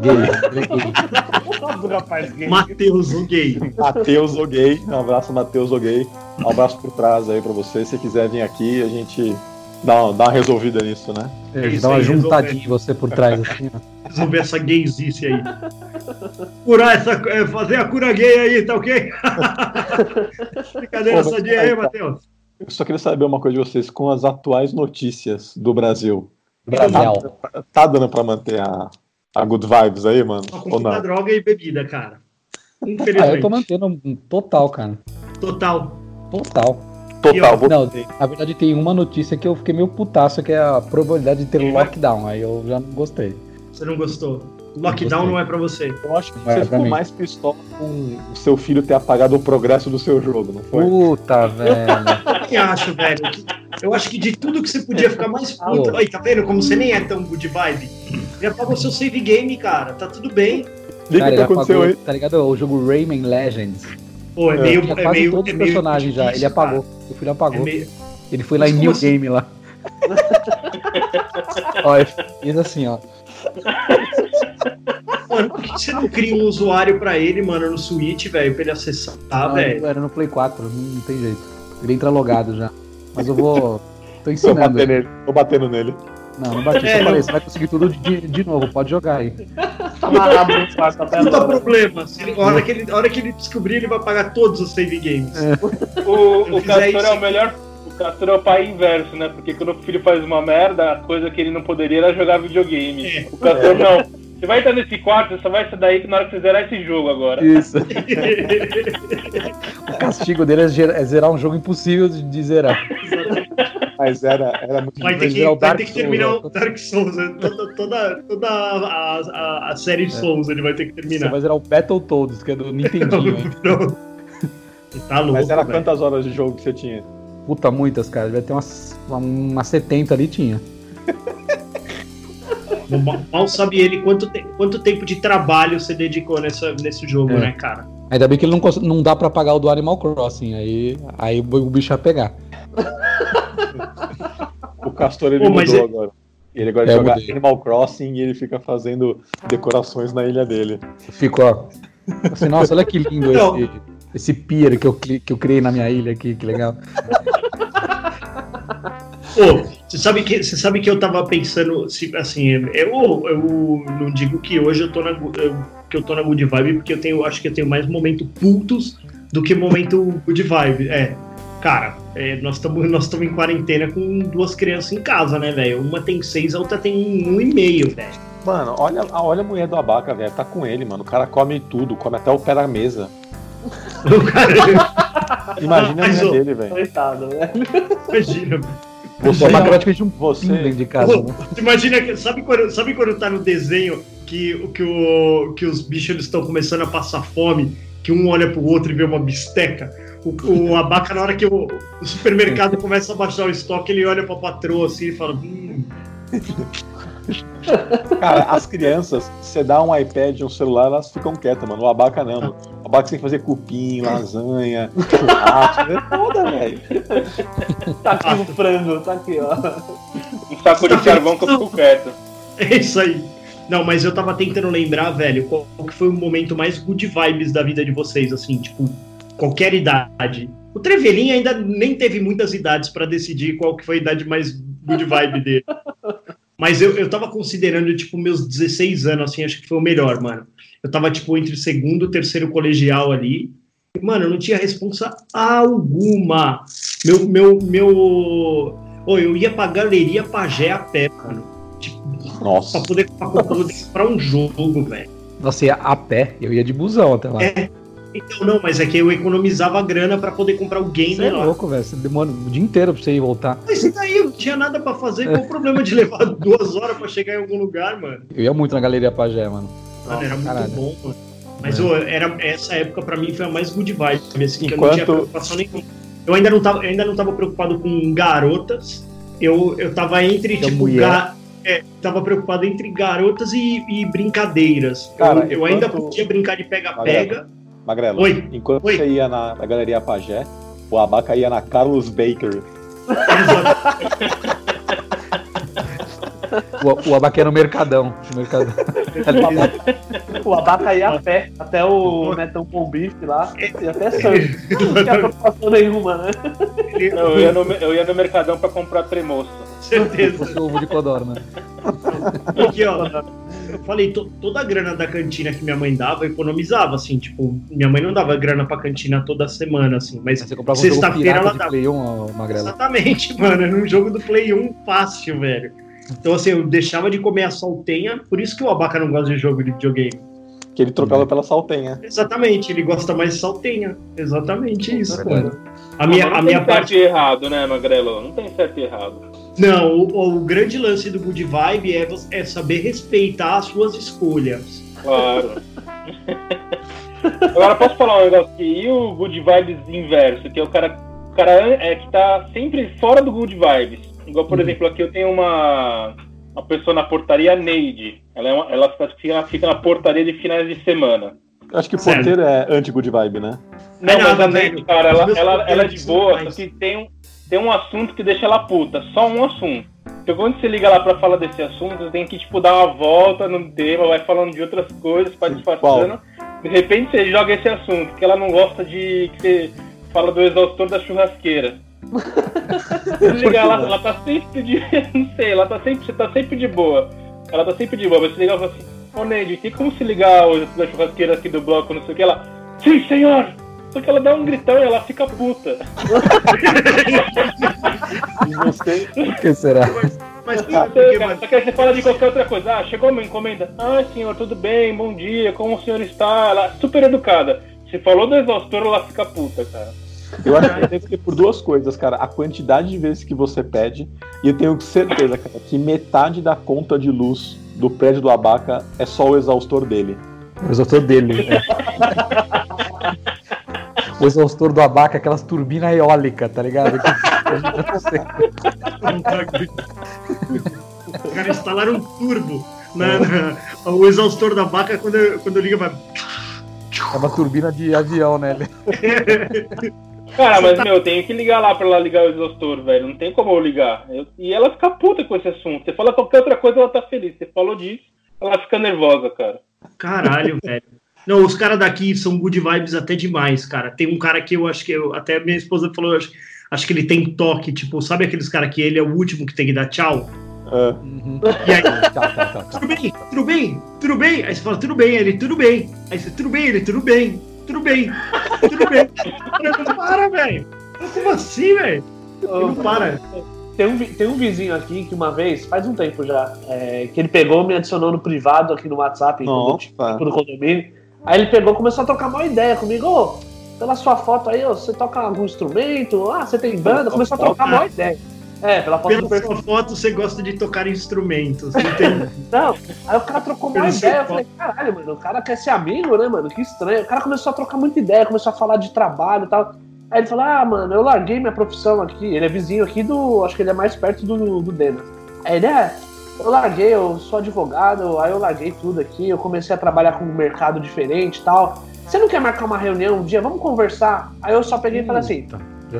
Gay. é gay. do rapaz gay. Matheus, o gay. Matheus Oguei. Um abraço, Matheus Oguei. Um abraço por trás aí pra você. Se quiser vir aqui, a gente dá uma, dá uma resolvida nisso, né? É, isso dá uma aí, juntadinha em você por trás, assim, ó. Resolver essa gaysice aí. Curar essa. é, Fazer a cura gay aí, tá ok? Brincadeira Pô, mas sadia aí, aí, tá. Matheus. Eu só queria saber uma coisa de vocês com as atuais notícias do Brasil. Brasil. Tá dando pra manter a, a good vibes aí, mano? Só com Ou muita não? droga e bebida, cara. Ah, eu Infelizmente. tô mantendo um total, cara. Total. Total. Total, vou... Não, na verdade tem uma notícia que eu fiquei meio putaço, que é a probabilidade de ter vai? lockdown. Aí eu já não gostei. Você não gostou? Lockdown gostei. não é pra você. Eu acho que É, você pra ficou mim. mais pistola com o seu filho ter apagado o progresso do seu jogo, não foi? Puta, velho. Eu também acho, velho. que- Eu acho que de tudo que você podia ficar mais puto. Aí, tá vendo como você nem é tão good vibe? Já apagou seu save game, cara. Tá tudo bem. Liga o que ele aconteceu apagou, aí. tá ligado? O jogo Rayman Legends. Pô, é É, meio. É quase meio todos é os personagens já. Ele apagou. O filho cara. É apagou. meio- Ele foi lá Mas em New assim? Game lá. ó, ele fez assim, ó. Mano, por que você não cria um usuário pra ele, mano, no Switch, velho, pra ele acessar, Não, velho? Era no Play 4, não, não tem jeito. Ele entra logado já. Mas eu vou. Tô Tô ensinando. batendo ele. nele. Tô batendo nele. Não, não bati. É, só não. falei, você vai conseguir tudo de, de novo, pode jogar aí. Tá Não dá agora. problema. Se ele- a, hora que ele, a hora que ele descobrir, ele vai pagar todos os save games. O, Eu o fizer Castor isso- é o melhor. O Castor é o pai inverso, né? Porque quando o filho faz uma merda, a coisa que ele não poderia era jogar videogame. É. O Castor não. Você vai entrar nesse quarto, só vai sair daí na hora que você zerar esse jogo agora. Isso. o castigo dele é, é zerar um jogo impossível de, de zerar. Mas era, era muito Vai ter, Vai que, vai ter que terminar ó. o Dark Souls, né? toda, toda, toda a, a, a série Souls ele vai ter que terminar. vai zerar o Battletoads, que é do Nintendinho. hein? Não. Tá louco, Mas era velho. quantas horas de jogo que você tinha? Puta, muitas, cara. Vai ter umas, umas 70 ali, tinha. Mal, sabe ele quanto, te- quanto tempo de trabalho você dedicou nessa, nesse jogo, É. né, cara? Ainda bem que ele não, não dá pra pagar o do Animal Crossing. Aí, aí o bicho ia pegar. O Castor ele Pô, mudou é- agora. Ele agora É, joga mudei. Animal Crossing e ele fica fazendo decorações na ilha dele. Eu fico, ó. Assim, nossa, olha que lindo Não. esse, esse pier que eu, que eu criei na minha ilha aqui, que legal. Pô, você sabe que, você sabe que eu tava pensando, se- assim, eu, eu não digo que hoje eu tô na, eu- que eu tô na good vibe, porque eu tenho, acho que eu tenho mais momento putos do que momento good vibe. É, cara, é, nós estamos nós estamos em quarentena com duas crianças em casa, né, velho? Uma tem seis, a outra tem um e meio, velho. Mano, olha, olha a mulher do abaca, velho. Tá com ele, mano. O cara come tudo, come até o pé da mesa. O cara, Imagina a mulher dele, velho. Coitado, né? imagina. Você, Só praticamente um você- dentro de casa, né? Imagina que. Sabe quando, sabe quando tá no desenho que, o- que, o, que os bichos eles estão começando a passar fome, que um olha pro outro e vê uma bisteca? O, o abaca, na hora que o, o supermercado começa a baixar o estoque, ele olha pra patroa assim e fala: Hum, Cara, as crianças, você dá um iPad e um celular, elas ficam quietas, mano. O abaca não, mano. O abaca tem que fazer cupim, lasanha, churrasco. É foda, velho. Tá aqui o frango, tá aqui, ó. Um saco de carvão que eu fico quieto. é isso aí. Não, mas eu tava tentando lembrar, velho, qual, qual que foi o momento mais good vibes da vida de vocês, assim, tipo, qualquer idade. O Trevelin ainda nem teve muitas idades pra decidir qual que foi a idade mais good vibe dele. Mas eu, eu tava considerando, tipo, meus 16 anos, assim, acho que foi o melhor, mano. Eu tava, tipo, entre o segundo e o terceiro colegial ali. E, mano, eu não tinha responsa alguma. Meu, meu, meu... Ô, eu ia pra galeria Pagé a pé, mano. Tipo, Nossa. pra poder, pra poder comprar um jogo, velho. Você ia a pé, eu ia de busão até lá. É. Então, não, mas é que eu economizava grana pra poder comprar o game Você é lá. louco, velho. Você demora o dia inteiro pra você ir voltar. Mas e daí? Eu não tinha nada pra fazer. Qual o problema de levar duas horas pra chegar em algum lugar, mano? Eu ia muito na Galeria Pagé, mano. Mano, era muito caralho. bom, mano. Mas É. ô, era, essa época pra mim foi a mais good vibe, assim, que eu não tinha Enquanto- preocupação nenhuma. Eu ainda não tava, eu ainda não tava preocupado com garotas. Eu, eu tava entre, Que é tipo, mulher. ga- é, tava preocupado entre garotas e, e brincadeiras. Cara, eu, eu ainda enquanto- podia brincar de pega-pega. Magrela, Oi. enquanto Oi. você ia na, na Galeria Pagé, o abaca ia na Carlos Baker. O, o era no Mercadão. No Mercadão. O abaca ia a pé, até o Netão com bife lá, e até surf. Não tinha preocupação nenhuma, né? Eu ia no, eu ia no Mercadão pra comprar tremoço. Certeza. Fosse ovo de codorna. Porque, ó, eu falei, to- toda a grana da cantina que minha mãe dava, eu economizava, assim, tipo, minha mãe não dava grana pra cantina toda semana, assim, mas um Sexta-feira ela dava. Play 1, ó, Magrela. Exatamente, mano, era um jogo do Play 1 fácil, velho. Então, assim, eu deixava de comer a saltenha, por isso que o Abaca não gosta de jogo de videogame. Que ele trocava pela saltenha. Exatamente, ele gosta mais de saltenha. Exatamente isso, verdade. mano. A minha, não a tem minha certo parte. e errado, né, Magrelo? Não tem certo e errado. Não, o, o grande lance do Good Vibe é, é saber respeitar as suas escolhas. Claro. Agora posso falar um negócio aqui? E o Good Vibes inverso, que é o cara, o cara é que tá sempre fora do Good Vibes. Igual, por exemplo, aqui eu tenho uma, uma pessoa na portaria, a Neide. Ela, é uma, ela fica, fica na portaria de finais de semana. Acho que porteiro é anti-good vibe, né? Não, É mas a Neide, cara, ela, ela, ela é de porteiros são boa, só que tem um, tem um assunto que deixa ela puta. Só um assunto. Então quando você liga lá pra falar desse assunto, você tem que, tipo, dar uma volta no tema, vai falando de outras coisas, vai disfarçando. De repente você joga esse assunto, que ela não gosta de que você fala do exaustor da churrasqueira. Você liga lá, ela tá sempre de. Não sei, ela tá sempre. Você tá sempre de boa. Ela tá sempre de boa, mas você liga e fala assim, ô Neide, tem como se ligar exaustor da churrasqueira aqui do bloco, não sei o que? Ela. Sim, senhor! Só que ela dá um gritão e ela fica puta. E você. Por que será? Mas Não sabe sei, cara, mano? Só que aí você fala de qualquer outra coisa. Ah, chegou uma encomenda. Ah, senhor, tudo bem, bom dia, como o senhor está? Ela é super educada. Se falou do exaustor, ela fica puta, cara. Eu acho que deve ser por duas coisas, cara. A quantidade de vezes que você pede. E eu tenho certeza, cara, que metade da conta de luz do prédio do Abaca é só o exaustor dele. O exaustor dele. é. O exaustor do abaca, aquelas turbinas eólicas, tá ligado? Os caras instalaram um turbo. Na, na- o exaustor da vaca, quando, quando liga, vai. É uma turbina de avião, né? Cara, mas meu, eu tenho que ligar lá pra ela ligar o exaustor, velho. Não tem como eu ligar. Eu- e ela fica puta com esse assunto. Você fala qualquer outra coisa, ela tá feliz. Você falou disso, ela fica nervosa, cara. Caralho, velho. Não, os caras daqui são good vibes até demais, cara. Tem um cara que eu acho que eu, até minha esposa falou, eu acho, acho que ele tem toque, tipo, sabe aqueles caras que ele é o último que tem que dar tchau? É. Uhum. E aí, Tá, tá, tá, tá. tudo bem, tudo bem, tudo bem. Aí você fala, tudo bem, ele, tudo bem. Aí você, tudo bem, ele, tudo bem, tudo bem, tudo bem. Não para, velho. Como assim, velho? Não para. Tem um, tem um vizinho aqui que uma vez, faz um tempo já, é, que ele pegou, me adicionou no privado aqui no WhatsApp, no condomínio. Aí ele pegou e começou a trocar uma ideia comigo. Ô, pela sua foto aí, ô, você toca algum instrumento? Ah, você tem banda? Começou a trocar uma ideia. É, pela foto Pela sua foto, você gosta de tocar instrumentos. Entendi. Não, aí o cara trocou uma Pelo ideia. Eu falei, caralho, mano, o cara quer ser amigo, né, mano? Que estranho. O cara começou a trocar muita ideia, começou a falar de trabalho e tal. Aí ele falou, ah, mano, eu larguei minha profissão aqui. Ele é vizinho aqui do. Acho que ele é mais perto do, do Dena. Aí ele, é, eu larguei, eu sou advogado, aí eu larguei tudo aqui, eu comecei a trabalhar com um mercado diferente e tal. Você não quer marcar uma reunião um dia? Vamos conversar? Aí eu só peguei e falei assim,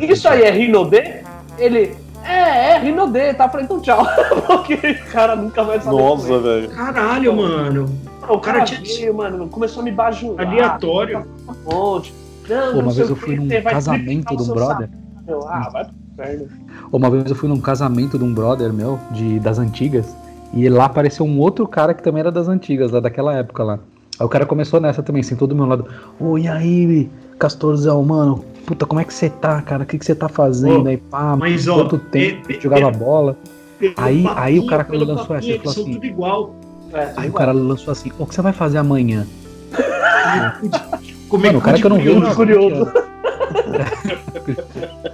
isso aí é Rinodê? Ele, é, é Rinodê, tá? Eu falei, então tchau. Porque o cara nunca vai saber. Nossa, velho. Caralho, mano. O cara, cara tinha tinha- mano, começou a me bajular. Aleatório. Um monte. Não, Pô, não uma vez eu fui num casamento de um brother. salário. Eu, ah, vai pro inferno. Uma vez eu fui num casamento de um brother meu, de, das antigas, e lá apareceu um outro cara que também era das antigas, lá daquela época lá. Aí o cara começou nessa também, sentou do meu lado. Ô, e aí, Castorzão, mano? Puta, como é que você tá, cara? O que, que você tá fazendo Ô, aí? Pá, mas, ó, quanto tempo é- é- jogava é- bola? Aí- aí o cara lançou ele falou assim- tudo igual. É, Aí o cara lançou assim, o que você vai fazer amanhã? É Mano, o cara que eu não há curioso. 20 anos.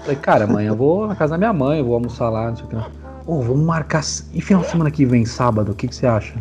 Falei, cara, amanhã eu vou na casa da minha mãe, eu vou almoçar lá, não sei o que. Ô, vamos marcar. E final de semana que vem, sábado, o que, que você acha?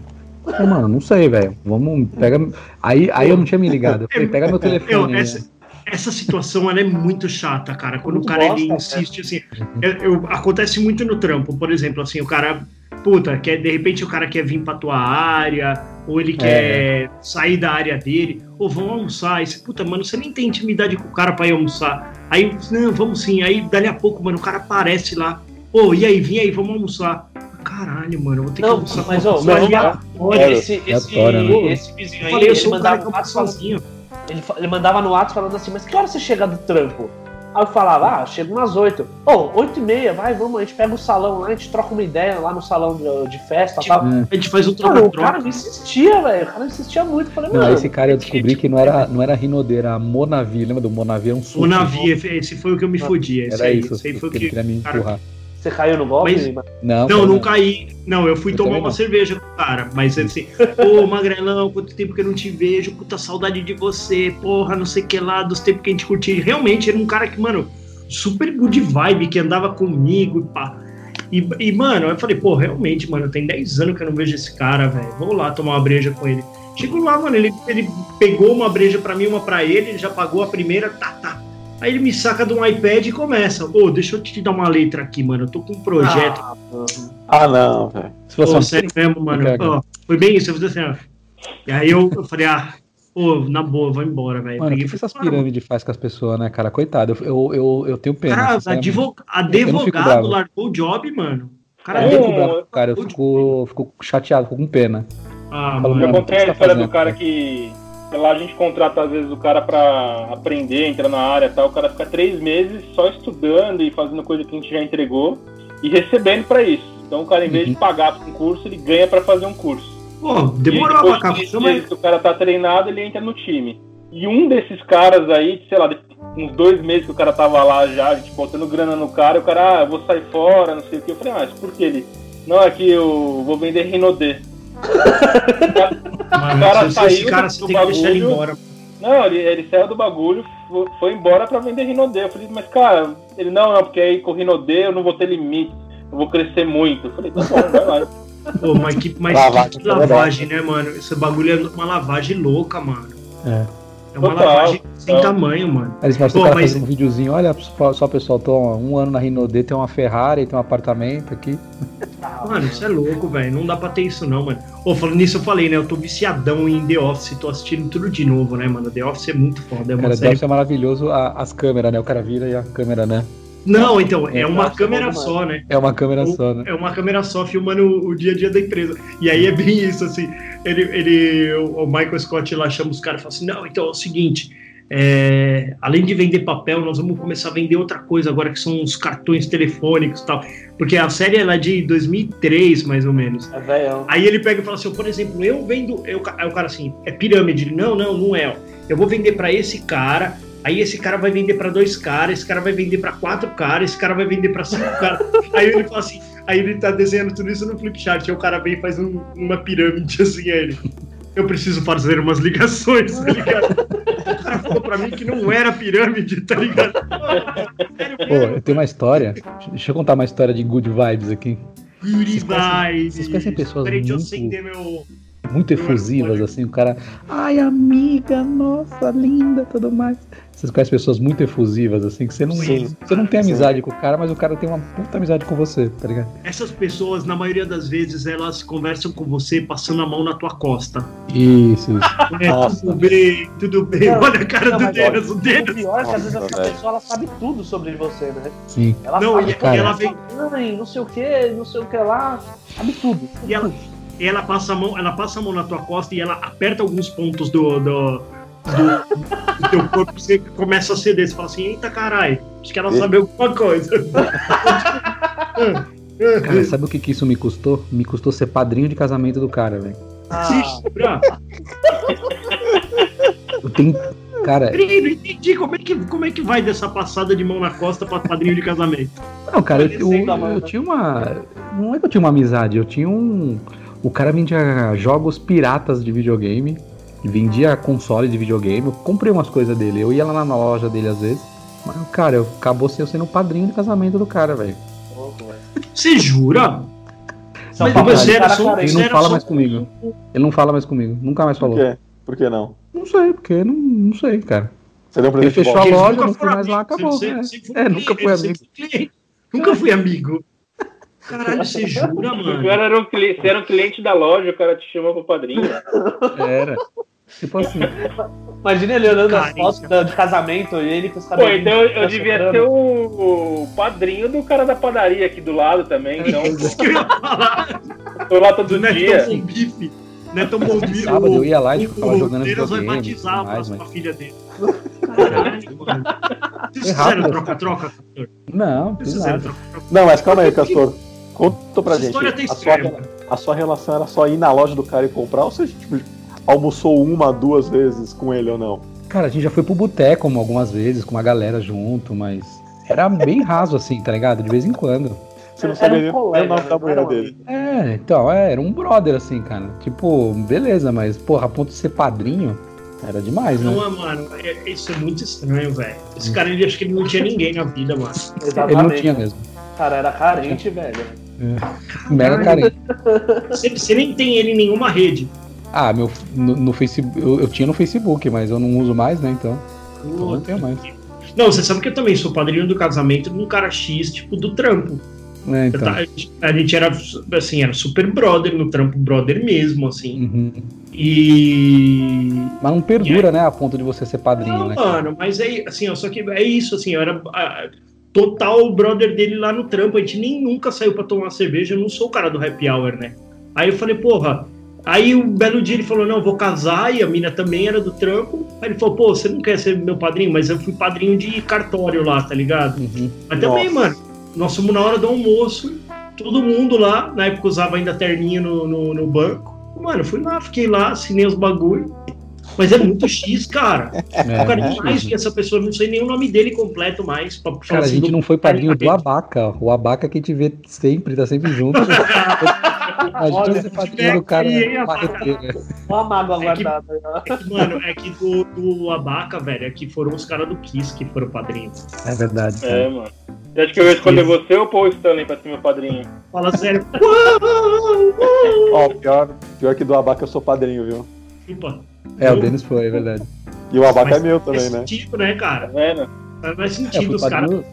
Eu falei, mano, não sei, velho. Vamos. Pega. Aí, aí eu não tinha me ligado. Eu falei, pega meu telefone. né? essa, essa situação ela é muito chata, cara. Quando Muito o cara ele insiste assim. eu- eu- acontece muito no trampo, por exemplo, assim, o cara. Puta, quer, de repente o cara quer vir pra tua área, ou ele quer sair da área dele, ou vão almoçar. Aí você, puta, mano, você nem tem intimidade com o cara pra ir almoçar. Aí, não, vamos sim. Aí, dali a pouco, mano, o cara aparece lá. Ô, e aí, vem aí, vamos almoçar. Caralho, mano, eu vou ter que Não, almoçar mas, com uma pessoa aleatória. Esse, esse, Aleatório, né? esse vizinho aí, falei, eu ele sou um cara mandava, que WhatsApp falando, sozinho. Ele, ele mandava no WhatsApp falando assim, mas que hora você chega do trampo? Aí eu falava, ah, chego umas 8. Ô, 8 e meia, vai, vamos, a gente pega o salão lá, a gente troca uma ideia lá no salão de, de festa e tal. É. A gente faz um Mano, o cara me insistia, velho. O cara insistia muito. Falei, Não, mano. esse cara eu descobri que não era, não era Rinodê, era Monavi. Lembra do Monavi? Era um suco. O navio, esse foi o que eu me fodi. Esse Era aí, isso. esse aí que foi o ele que. queria me cara, empurrar. Você caiu no golpe? Mas- Mas... Não, Não, não caí. Não, eu fui Eu tomar uma não. cerveja com o cara. Mas assim, pô, Magrelão, quanto tempo que eu não te vejo, puta saudade de você, porra, não sei o que lá, dos tempos que a gente curtia. Realmente, era um cara que, mano, super good vibe, que andava comigo e pá. E, e, mano, eu falei, pô, realmente, mano, tem 10 anos que eu não vejo esse cara, velho. Vou lá tomar uma breja com ele. Chego lá, mano, ele, ele pegou uma breja pra mim, uma pra ele, ele já pagou a primeira, tá, tá. Aí ele me saca de um iPad e começa. Ô, deixa eu te dar uma letra aqui, mano. Eu tô com um projeto. Ah. Ah, não, velho. Se fosse Pô, uma sério mesmo, mano. Ó, foi bem isso, eu fiz assim, ó. E aí eu, eu falei, ah, pô, na boa, vou embora, velho. Mano, o que que essas pirâmides faz com as pessoas, né, cara? Coitado, eu, eu, eu, eu tenho pena. Cara, Eu advogado largou o job, mano. O cara Eu É, fico bravo cara, eu fico, fico chateado, fico com pena. Ah, Falo, Eu mano. mano, contei a tá história do cara? que lá a gente contrata às vezes o cara pra aprender, entrar na área e tal. O cara fica três meses só estudando e fazendo coisa que a gente já entregou e recebendo pra isso. Então o cara, em vez de Uhum. pagar por um curso, ele ganha pra fazer um curso. Pô, demorou e pra cá. de que o cara tá treinado, ele entra no time. E um desses caras aí, sei lá, de- uns dois meses que o cara tava lá já, a gente botando grana no cara, o cara, ah, eu vou sair fora, não sei o que. Eu falei, ah, mas por que ele? Não, é que eu vou vender Rinodê. Mano, cara se- se esse saiu cara do você tem que deixar ele bagulho. embora. Não, ele, ele saiu do bagulho, fo- foi embora pra vender Rinodê. Eu falei, mas cara, ele não, não, porque aí com Rinodê eu não vou ter limite, eu vou crescer muito. Eu falei, tá bom, vai lá. Pô, mas que, mas Lavagem, que lavagem, né, mano? Esse bagulho é uma lavagem louca, mano. É. É uma Total, lavagem sem tamanho, mano. Eles mostram Pô, mas- fazendo um videozinho, olha só, pessoal, tô há um ano na Rinodê, tem uma Ferrari, tem um apartamento aqui. Mano, isso é louco, velho. Não dá pra ter isso, não, mano. Ô, falando nisso, eu falei, né? Eu tô viciadão em The Office, tô assistindo tudo de novo, né, mano? The Office é muito foda. É uma Cara, série deve ser maravilhoso a- as câmeras, né? O cara vira e a câmera, né? Não, então, é uma Nossa, câmera só, né? É uma câmera só, né? É uma câmera só filmando o, o dia a dia da empresa. E aí é bem isso, assim. Ele, ele, o o Michael Scott lá chama os caras e fala assim: não, então é o seguinte. é, além de vender papel, nós vamos começar a vender outra coisa agora, que são os cartões telefônicos e tal. Porque a série ela é de 2003, mais ou menos. É velho. Aí ele pega e fala assim, por exemplo, eu vendo. Eu, aí o cara assim, é pirâmide. Ele, Não, não, não é. Eu vou vender pra esse cara. Aí esse cara vai vender pra dois caras, esse cara vai vender pra quatro caras, esse cara vai vender pra cinco caras. Aí ele fala assim, aí ele tá desenhando tudo isso no flipchart, aí o cara vem e faz um- uma pirâmide assim, aí ele. Eu preciso fazer umas ligações, tá ligado? O cara falou pra mim que não era pirâmide, tá ligado? Pô, eu tenho uma história. Deixa eu contar uma história de good vibes aqui. Beauty Vocês conhecem- vibes. vocês conhecem pessoas Peraí, deixa eu muito- acender meu. Muito efusivas, assim, o cara. Ai, amiga, nossa, linda, tudo mais. Vocês conhecem pessoas muito efusivas, assim, que você não, Sim. você não tem amizade com o cara, mas o cara tem uma puta amizade com você, tá ligado? Essas pessoas, na maioria das vezes, elas conversam com você passando a mão na tua costa. Isso, isso. É, tudo bem, tudo bem. Não, Olha a cara não, do Denis, o O Denis. pior é que às vezes essa pessoa ela sabe tudo sobre você, né? Sim. Ela Não, sabe e, cara. e ela vem, Mãe, não sei o que, não sei o que lá. Sabe tudo. e ela, e ela passa a mão, ela passa a mão na tua costa e ela aperta alguns pontos do, do, do, do teu corpo e você começa a ceder. Você fala assim, eita caralho, acho que ela sabe alguma coisa. Cara, sabe o que, que isso me custou? Me custou ser padrinho de casamento do cara, velho. Ah, Eu tenho. Cara, Peraí, não entendi como é, que, como é que vai dessa passada de mão na costa pra padrinho de casamento. não, cara, eu, eu, eu né? tinha uma. Não é que eu tinha uma amizade, eu tinha um. O cara vendia jogos piratas de videogame, vendia console de videogame, eu comprei umas coisas dele, eu ia lá na loja dele às vezes, mas, cara, eu acabou sendo o padrinho de casamento do cara, velho. Você jura? Mas você era só-. Ele não era fala mais comigo. Ele não fala mais comigo, nunca mais Por falou. quê? Por que não? Não sei, porque não, não sei, cara. Você deu um Ele presente de fechou a loja, nunca não fui mais lá, acabou. você- né? É, nunca fui amigo. Nunca fui amigo. Caralho, você jura, O mano? cara era um cliente, você era um cliente da loja, o cara te chamou pro padrinho. Era. Tipo assim. Imagina ele olhando as fotos de casamento e ele com os Pô, cabelos. então eu, eu devia ser o, o padrinho do cara da padaria aqui do lado também. Então, Isso que eu ia falar. tô lá todo Do Netão dia. Bom Bife. Netão Bom Bife. Sábado eu ia lá e ficava o jogando vai videogame. e batizar a mais, próxima mas... filha dele. Caralho, mano. Vocês Foi rápido. fizeram troca-troca, Castor? Não, troca-troca? Não, mas calma aí, Castor. Conta pra Essa gente. história tem A sua, a sua relação era só ir na loja do cara e comprar ou você tipo, almoçou uma, duas vezes com ele ou não? Cara, a gente já foi pro boteco algumas vezes, com uma galera junto, mas era bem raso assim, tá ligado? De vez em quando. Você não Era sabia um nem colega, o nome da não mulher era dele. É, então, é, era um brother assim, cara. Tipo, beleza, mas, porra, a ponto de ser padrinho, era demais, né? Não, é, mano, é- isso é muito estranho, velho. Esse cara, ele acho que ele não tinha ninguém na vida, mano. Exatamente. Ele não tinha mesmo. Cara, era carente, velho. Mega carente. Você, você nem tem ele em nenhuma rede. Ah, meu, no, no Facebook, eu, eu tinha no Facebook, mas eu não uso mais, né, então. Então não tenho mais. Não, você sabe que eu também sou padrinho do casamento de um cara X, tipo, do trampo. É, então. Tá, A gente- A gente era, assim, era super brother no trampo, brother mesmo, assim. Uhum. E. Mas não perdura, né, a ponto de você ser padrinho, Não, né? mano, mas é assim, ó, só que é isso, assim, eu era total brother dele lá no trampo. A gente nem nunca saiu pra tomar cerveja, eu não sou o cara do happy hour, né? Aí eu falei, porra. Aí um belo dia ele falou, não, vou casar, e a mina também era do trampo. Aí ele falou, pô, você não quer ser meu padrinho? Mas eu fui padrinho de cartório lá, tá ligado? Uhum. Mas também, Nossa. mano, nós fomos na hora do almoço, todo mundo lá, na época usava ainda terninho no, no, no banco. Mano, fui lá, fiquei lá, assinei os bagulho. Mas é muito X, cara. É, eu quero é, demais que essa pessoa, não sei nem o nome dele completo mais. Pra falar Cara, a assim gente não foi padrinho do Abaca. O Abaca que a gente vê sempre, tá sempre junto. A gente Olha, vai ser padrinho do cara aí, Abaca. Olha marreteiro. a mágoa É que- guardada. ó. É que, mano, é que do, do Abaca, velho, é que foram os caras do Kiss que foram padrinhos. É verdade. É, Cara. mano. Você acha que eu ia escolher você ou o Paul Stanley pra ser meu padrinho? Fala sério. Ó, pior, pior que do Abaca eu sou padrinho, viu? Chupa. É, o Denis foi, é verdade. E o Abaca é meu Faz também, né? sentido, né, Tá cara? vendo? Faz mais É, eu sentido. fui os caras padrinho,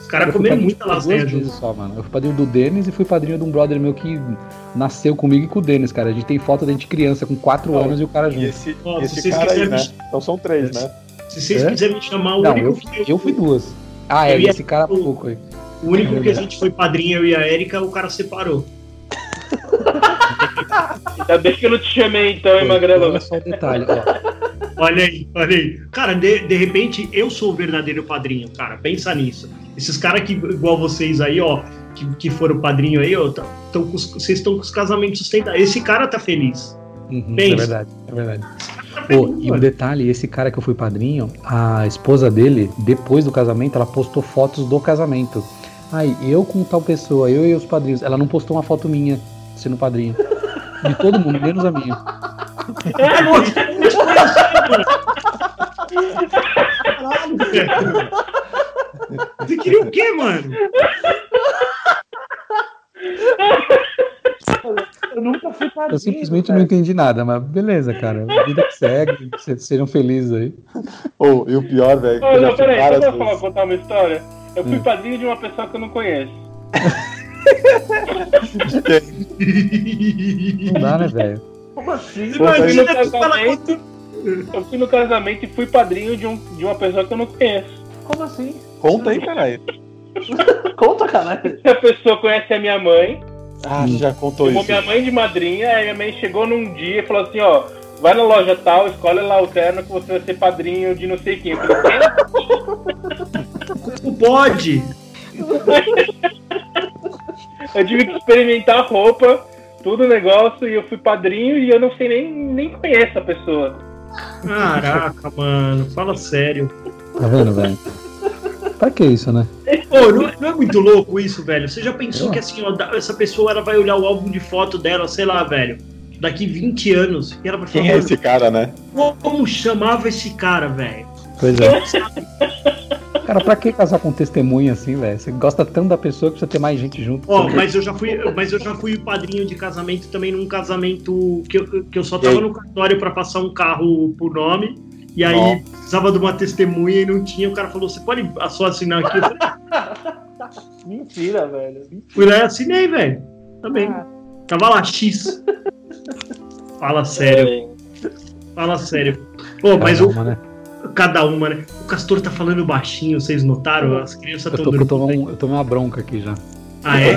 os cara eu fui comeram muita lasanha só, mano. Eu fui padrinho do Denis e fui padrinho de um brother meu que nasceu comigo e com o Denis, cara. A gente tem foto da gente criança, com 4 Não, anos e o cara E junto. esse, Ó, se esse vocês cara aí, quiserem né? Então são três, né? Se vocês É? quiserem me chamar, o Não, único eu, que eu fui duas. Ah, é, esse cara há pouco aí. O único que a gente foi padrinho, eu e a Erika, o cara separou. Ainda bem que eu não te chamei então, hein, Magrelo? Olha só o detalhe, ó. Olha aí, olha aí. Cara, de, de repente eu sou o verdadeiro padrinho, cara. Pensa nisso. Esses caras que, igual vocês aí, ó, que, que foram padrinho aí, ó, tão, tão com os- vocês estão com os casamentos sustentados. Esse cara tá feliz. Uhum, Pensa. é verdade, é verdade. Tá Pô, feliz, e um detalhe, esse cara que eu fui padrinho, a esposa dele, depois do casamento, ela postou fotos do casamento. Aí, eu com tal pessoa, eu e os padrinhos. Ela não postou uma foto minha sendo padrinho. De todo mundo, menos a minha. É, conheci, mano. Caralho, velho. Você queria o quê, mano? Eu nunca fui padrinho. Eu simplesmente não velho. entendi nada, mas beleza, cara. Vida que segue, se- sejam felizes aí. Ô, e o pior, velho, não, peraí, deixa eu falar, contar uma história. Eu fui Hum. padrinho de uma pessoa que eu não conheço. Não dá, né, velho? Como assim? Pô, Eu fui Imagina fala casamento. Eu fui no casamento e fui padrinho de, um, de uma pessoa que eu não conheço. Como assim? Conta aí, caralho. Conta, caralho. Se a pessoa conhece a minha mãe, Ah, já contou isso. minha mãe de madrinha, aí minha mãe chegou num dia e falou assim, ó, vai na loja tal, escolhe lá o terno que você vai ser padrinho de não sei quem. Eu falei, "Quem?" Não pode. Eu tive que experimentar a roupa, tudo o negócio, e eu fui padrinho e eu não sei nem, nem conheço a pessoa. Caraca, mano. Fala sério. Tá vendo, velho? Pra que isso, né? Pô, não, é- não é muito louco isso, velho? Você já pensou Eu que assim, ó, essa pessoa ela vai olhar o álbum de foto dela, sei lá, velho, daqui 20 anos, e ela vai falar, Quem é esse cara, né? como chamava esse cara, velho? Pois é. Cara, pra que casar com testemunha assim, velho? Você gosta tanto da pessoa que precisa ter mais gente junto. Ó, mas eu já fui, mas eu já fui padrinho de casamento também num casamento que eu, que eu só tava no cartório pra passar um carro por nome. E aí Ó. precisava de uma testemunha e não tinha. O cara falou: Você pode só assinar aqui? Mentira, velho. Fui lá e assinei, velho. Também. Ah. Tava lá, X. Fala sério, fala sério. Pô, mas o, Caramba, né? Cada uma, né? O Castor tá falando baixinho, vocês notaram? As crianças estão tô, eu, dormindo. tomei um- eu tomei uma bronca aqui já. Ah, é?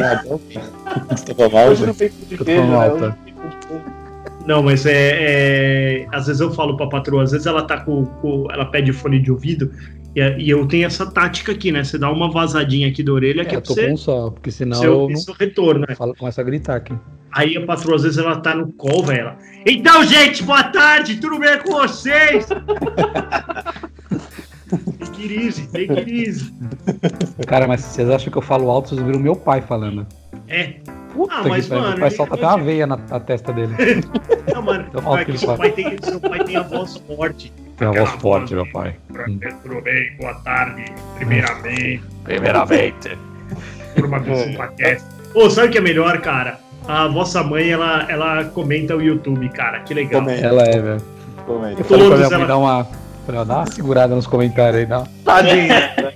Você tava mal, Hoje não tem Eu tô queijo. Não, mas é, é- Às vezes eu falo pra patroa, às vezes ela tá com. com- ela pede fone de ouvido. E, e eu tenho essa tática aqui, né? Você dá uma vazadinha aqui da orelha que É, é eu tô você. com um só, porque senão seu, eu não seu retorno, né? falo, começo a gritar aqui. Aí a patroa, às vezes, ela tá no call, velho. ela, Então, gente, boa tarde, tudo bem com vocês? it easy, take it easy. Cara, mas vocês acham que eu falo alto, vocês viram meu pai falando. É. Puta Ah, que mas, pariu, mano, meu pai solta até uma veia na, na testa dele. Não, mano, Então, pai, que que ele seu, fala. pai tem, seu pai tem a voz forte. Uma Aquela voz forte, meu pai. Pra- Tudo bem, boa tarde. Primeiramente, Primeiramente. turma do Supacast. Ô, sabe o que é melhor, cara? A vossa mãe, ela, ela comenta o YouTube, cara. Que legal. Comenta. Ela é, velho. Comenta. Eu falei pra minha Todos mãe ela- dar uma. Ó, dá uma segurada nos comentários aí, dá. Tadinha.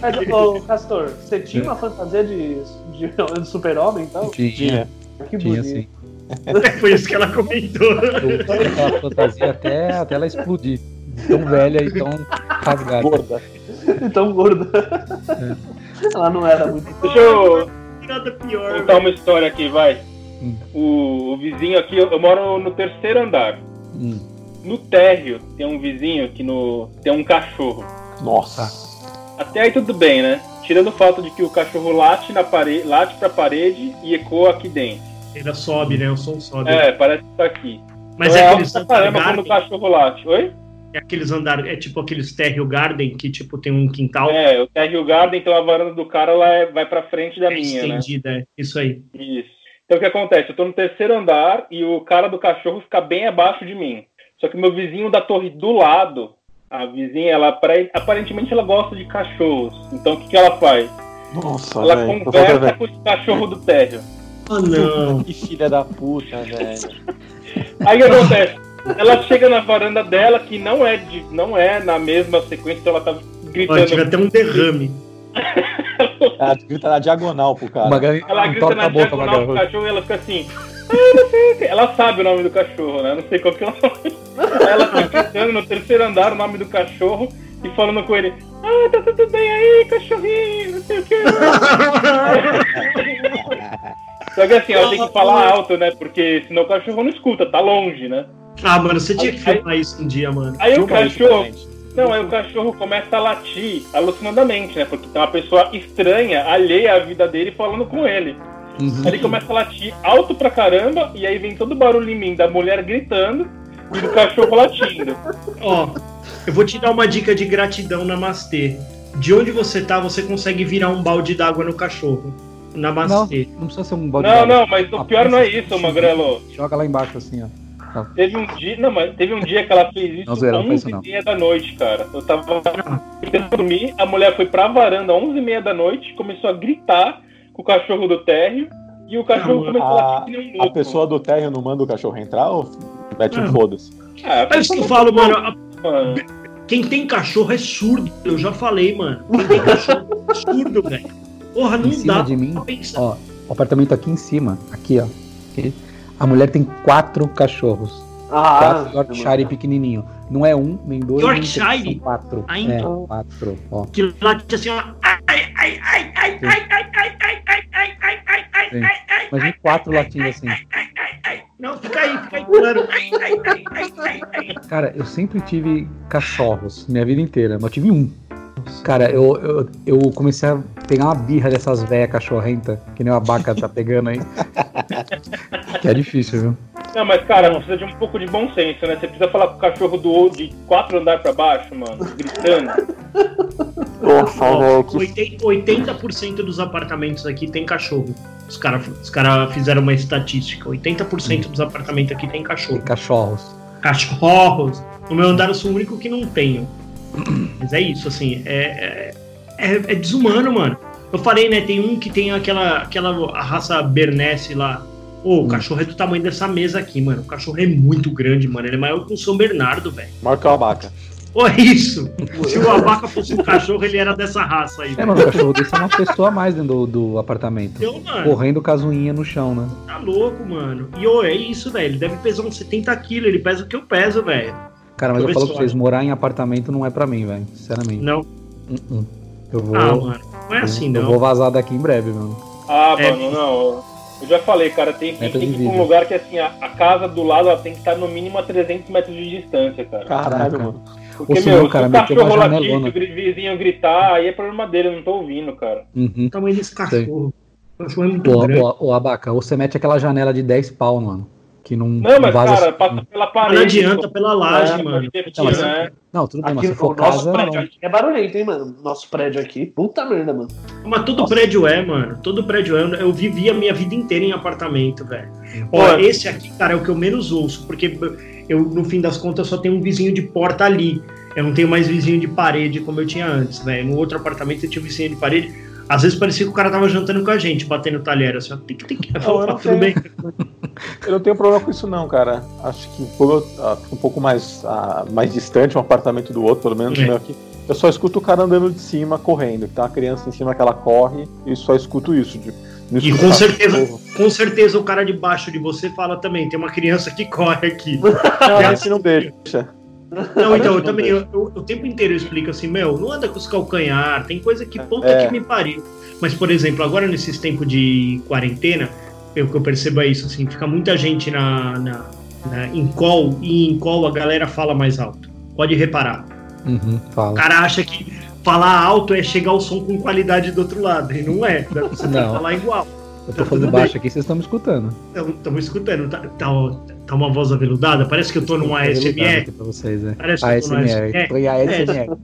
Mas, ô, Castor, você tinha uma fantasia de, de, de super-homem, então? Tinha, Que tinha bonito. sim. Foi isso que ela comentou. Aquela fantasia até, até ela explodir. Tão velha e tão rasgada. Gorda. Tão gorda. Ela não era muito. Deixa eu Nada pior. contar velho. uma história aqui, vai. Hum. O, o vizinho aqui, eu, eu moro no terceiro andar. Hum, No térreo tem um vizinho que no, tem um cachorro. Nossa. Até aí tudo bem, né? Tirando o fato de que o cachorro late na parede, late pra parede e ecoa aqui dentro. Ainda sobe, né? O som sobe. É, parece que tá aqui. Mas Então é alto aqueles pra caramba quando o cachorro late. Oi? é aqueles andar, é tipo aqueles terrio garden que tipo tem um quintal É, o Terry Garden, então a varanda do cara ela é- vai pra frente da minha, né? estendida, é isso aí. Isso. Então o que acontece? Eu tô no terceiro andar e o cara do cachorro fica bem abaixo de mim. Só que o meu vizinho da torre do lado, a vizinha, ela apare- aparentemente ela gosta de cachorros. Então o que, que ela faz? Nossa, ela velho. conversa com esse cachorro do térreo. Ah, não. Que filha da puta, velho. Aí o que acontece? Ela chega na varanda dela, que não é, de, não é na mesma sequência, então ela tá Ó, gritando. tive até um derrame. Ela grita na diagonal pro cara. Magali, Ela grita na boca, diagonal pro cachorro e ela fica assim. "Ah, não sei o quê." Ela sabe o nome do cachorro, né? Não sei qual que é o nome. Ela fica gritando no terceiro andar o nome do cachorro e falando com ele: Ah, tá tudo bem aí, cachorrinho, não sei o quê. Só que assim, ela tem que falar alto, né? Porque senão o cachorro não escuta, tá longe, né? Ah, mano, você tinha que filmar isso um dia, mano. Aí o Filma pra cachorro. Não, aí o cachorro começa a latir alucinadamente, né? Porque tem uma pessoa estranha, alheia à vida dele, falando com ele. Uhum. Aí ele começa a latir alto pra caramba, e aí vem todo o barulho em mim da mulher gritando e do cachorro latindo. Ó, eu vou te dar uma dica de gratidão namastê. De onde você tá, você consegue virar um balde d'água no cachorro. Não, Namastê. não precisa ser um balde Não, não, mas o pior não é isso, Magrelo. Joga lá embaixo assim, ó. Teve um dia, não, mas teve um dia que ela fez isso Não, zoeira, não faz isso 11 não. e meia da noite, cara. Eu tava tentando dormir, a mulher foi pra varanda 11 e meia da noite, começou a gritar com o cachorro do térreo, e o cachorro Não, começou a A, latir que nem um a pessoa do térreo não manda o cachorro entrar ou mete um Ah. foda-se? Ah, É isso que eu falo, mano. a- mano. Quem tem cachorro é surdo. Eu já falei, mano. Quem tem cachorro é surdo, velho. Porra, não Em cima dá de mim, pensar. ó, o apartamento aqui em cima, aqui, ó. Aqui. A mulher tem quatro cachorros. Ah, quatro Yorkshire pequenininho. Não é um, nem dois, nem Yorkshire? são quatro. Ah, É, então. quatro, ó. Que late assim, ó. Ai, ai, ai, ai, ai, ai, ai, ai, ai, ai, ai, ai, ai, ai, ai, ai, Imagina quatro latindo assim. ai, ai, ai. Não, fica aí, fica aí, claro. Ai, ai, ai, ai, ai, ai. Cara, eu sempre tive cachorros, minha vida inteira, mas tive um. Cara, eu, eu, eu comecei a pegar uma birra dessas velhas cachorrenta, que nem o abaca tá pegando aí. que é difícil, viu? Não, mas cara, precisa de um pouco de bom senso, né? Você precisa falar com o cachorro do outro de quatro andares pra baixo, mano, gritando. Nossa, Ó, velho. Que... 80% 80% dos apartamentos aqui tem cachorro. Os caras os cara fizeram uma estatística. 80% dos apartamentos aqui tem cachorro. Tem cachorros. Cachorros. No meu andar eu sou o único que não tenho. Mas é isso, assim. É, é, é- é desumano, mano. Eu falei, né? Tem um que tem aquela, aquela raça Bernese lá. Ô, o Hum. cachorro é do tamanho dessa mesa aqui, mano. O cachorro é muito grande, mano. Ele é maior que o São Bernardo, velho. Maior que o abaca. Ô, é isso! Se o abaca fosse um cachorro, ele era dessa raça aí. É, mano, o cachorro desse é uma pessoa a mais dentro do, do apartamento. Então, mano, Correndo com as unhas no chão, né? tá louco, mano. E, ô, é isso, velho. Ele deve pesar uns 70 quilos. Ele pesa o que eu peso, velho. Cara, mas eu eu falo pra vocês, morar em apartamento não é pra mim, velho. Sinceramente. Não. Uh-uh. Eu vou. Ah, mano. Não é assim, eu não. vou vazar daqui em breve, mano. Ah, É. mano, não. Eu já falei, cara, tem, tem de que ir pra um lugar que assim, a, a casa do lado ela tem que estar no mínimo a 300 metros de distância, cara. Caralho, Caraca. mano. Porque, Ou senão, meu, cara, se o cachorro uma latir, o vizinho gritar, aí é problema dele, eu não tô ouvindo, cara. Uhum. O tamanho desse cachorro. O cachorro é muito grande. ô, ô, Abaca, ou você mete aquela janela de 10 pau, mano. Que não, Não, mas, vaza- cara, passa pela parede. Não adianta pela laje, É, mano. refletir, mas- né? Não, tudo bem, mas Aqui, se for o nosso prédio não- aqui é barulhento, hein, mano? Nosso prédio aqui. Puta merda, mano. Mas todo prédio é, mano. Todo prédio é. Eu vivi a minha vida inteira em apartamento, velho. Esse aqui, cara, é o que eu menos ouço, porque eu, no fim das contas, só tenho um vizinho de porta ali. Eu não tenho mais vizinho de parede como eu tinha antes, velho. No outro apartamento eu tinha vizinho de parede. Às vezes parecia que o cara tava jantando com a gente, batendo talher, assim, ó. Tic, tic. Eu falo, eu "Pá, não bem. Eu não tenho problema com isso não, cara. Acho que como eu, ah, um pouco mais, ah, mais distante um apartamento do outro, pelo menos É. meu aqui. Eu só escuto o cara andando de cima, correndo. Tem uma criança em cima que ela corre e só escuto isso. de- E com certeza, com certeza o cara de baixo de você fala também, tem uma criança que corre aqui. Não, esse não deixa. Não, então, eu também, eu, eu- o tempo inteiro eu explico assim, meu, não anda com os calcanhar, tem coisa que puta É. que me pariu. Mas, por exemplo, agora nesses tempos de quarentena, eu, o que eu percebo é isso, assim, fica muita gente na, na, na- em call, e em call a galera fala mais alto. Pode reparar. Uhum, O cara acha que falar alto é chegar o som com qualidade do outro lado, e não é. Você tem que Não. falar igual. Eu tá tô falando baixo aqui, vocês estão me escutando. Estamos escutando, tá, tá, tá uma voz aveludada, parece que eu tô num Tá veludado ASMR. pra vocês, é. Parece que eu tô no ASMR. Foi ASMR.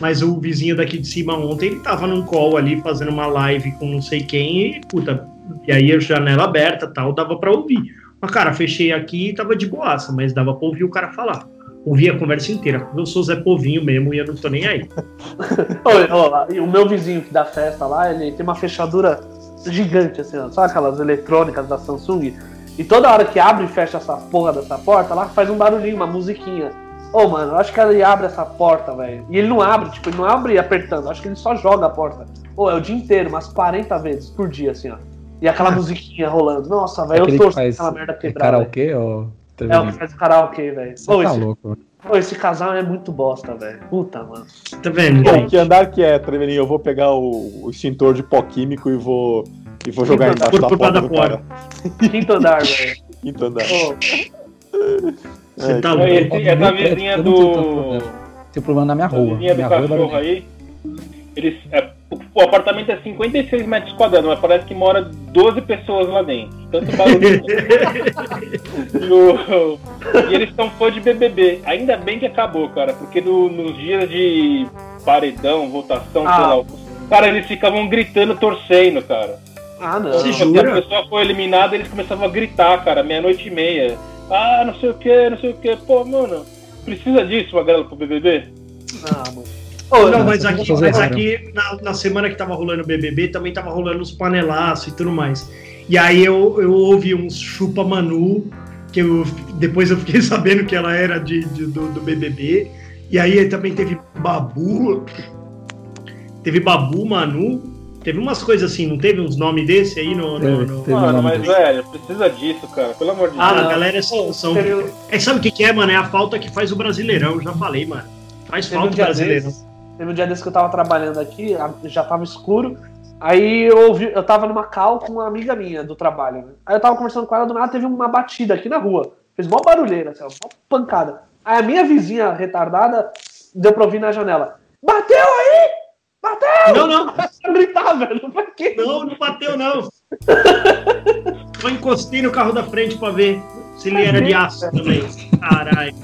Mas o vizinho daqui de cima ontem, ele tava num call ali, fazendo uma live com não sei quem, e puta, e aí a janela aberta e tal, dava pra ouvir. Mas, cara, fechei aqui e tava de boaça, mas dava pra ouvir o cara falar. Ouvi a conversa inteira. Eu sou Zé Povinho mesmo e eu não tô nem aí. Ô, ô, e o meu vizinho que dá festa lá, ele tem uma fechadura gigante, assim, ó. Sabe aquelas eletrônicas da Samsung? E toda hora que abre e fecha essa porra dessa porta, lá faz um barulhinho, uma musiquinha. Ô, mano, eu acho que ele abre essa porta, velho. E ele não abre, tipo, ele não abre apertando. Eu acho que ele só joga a porta. Ô, é o dia inteiro, umas 40 vezes por dia, assim, ó. E aquela musiquinha rolando. Nossa, velho, eu Aquele que torço aquela merda é quebrar. velho. karaokê, ó. É o que faz karaokê, velho. Você Ô, tá esse, louco. Ô, esse casal é muito bosta, velho. Puta, mano. Tá vendo, gente? que andar que é, Trevelinho? Eu vou pegar o, o extintor de pó químico e vou, e vou jogar Quinto embaixo andar. da Por porta da do cara. Quinto andar, velho. Quinto andar. Ô, Você É, tá louco. Eu não tenho vizinha do. Tem problema na minha A rua. vizinha do Minha rua é cachorro aí. Eles, é, o, apartamento é 56 metros quadrados, mas parece que mora 12 pessoas lá dentro. Tanto barulho. e, o- e eles são fã de BBB. Ainda bem que acabou, cara, porque no- nos dias de paredão, votação, Ah. sei lá. Cara, eles ficavam gritando, torcendo, cara. Ah, não. Se jura? a pessoa foi eliminada, eles começavam a gritar, cara, meia-noite e meia. Ah, não sei o que, não sei o que. Pô, mano, precisa disso, Magrelo, pro BBB? Ah, mano. Ô, Não, mas aqui, mas aqui na, na semana que tava rolando o BBB, também tava rolando os panelaços e tudo mais. E aí eu, eu ouvi uns chupa Manu, que eu, depois eu fiquei sabendo que ela era de, de- do, do BBB. E aí também teve Babu, teve Babu, Manu, teve umas coisas assim, não teve uns nomes desse aí no... no- Teve, no- teve. Mano, mas desse. velho, precisa disso, cara, pelo amor de Ah, Deus. a galera são... são Teve- é, sabe o que, que é, mano? É a falta que faz o Brasileirão, eu já falei, mano. Faz Teve um falta o dia Brasileirão. desses, teve um dia desse que eu tava trabalhando aqui, já tava escuro. Aí eu ouvi, eu tava numa cal com uma amiga minha do trabalho. né? Aí eu tava conversando com ela, do nada teve uma batida aqui na rua. Fez mó barulheira, assim, ó, mó pancada. Aí a minha vizinha retardada deu pra ouvir na janela. Bateu aí! Bateu! Não, não, Eu gritar, velho. Pra quê? Não, não bateu, não. Só encostei no carro da frente pra ver se ele era de aço também. Caralho.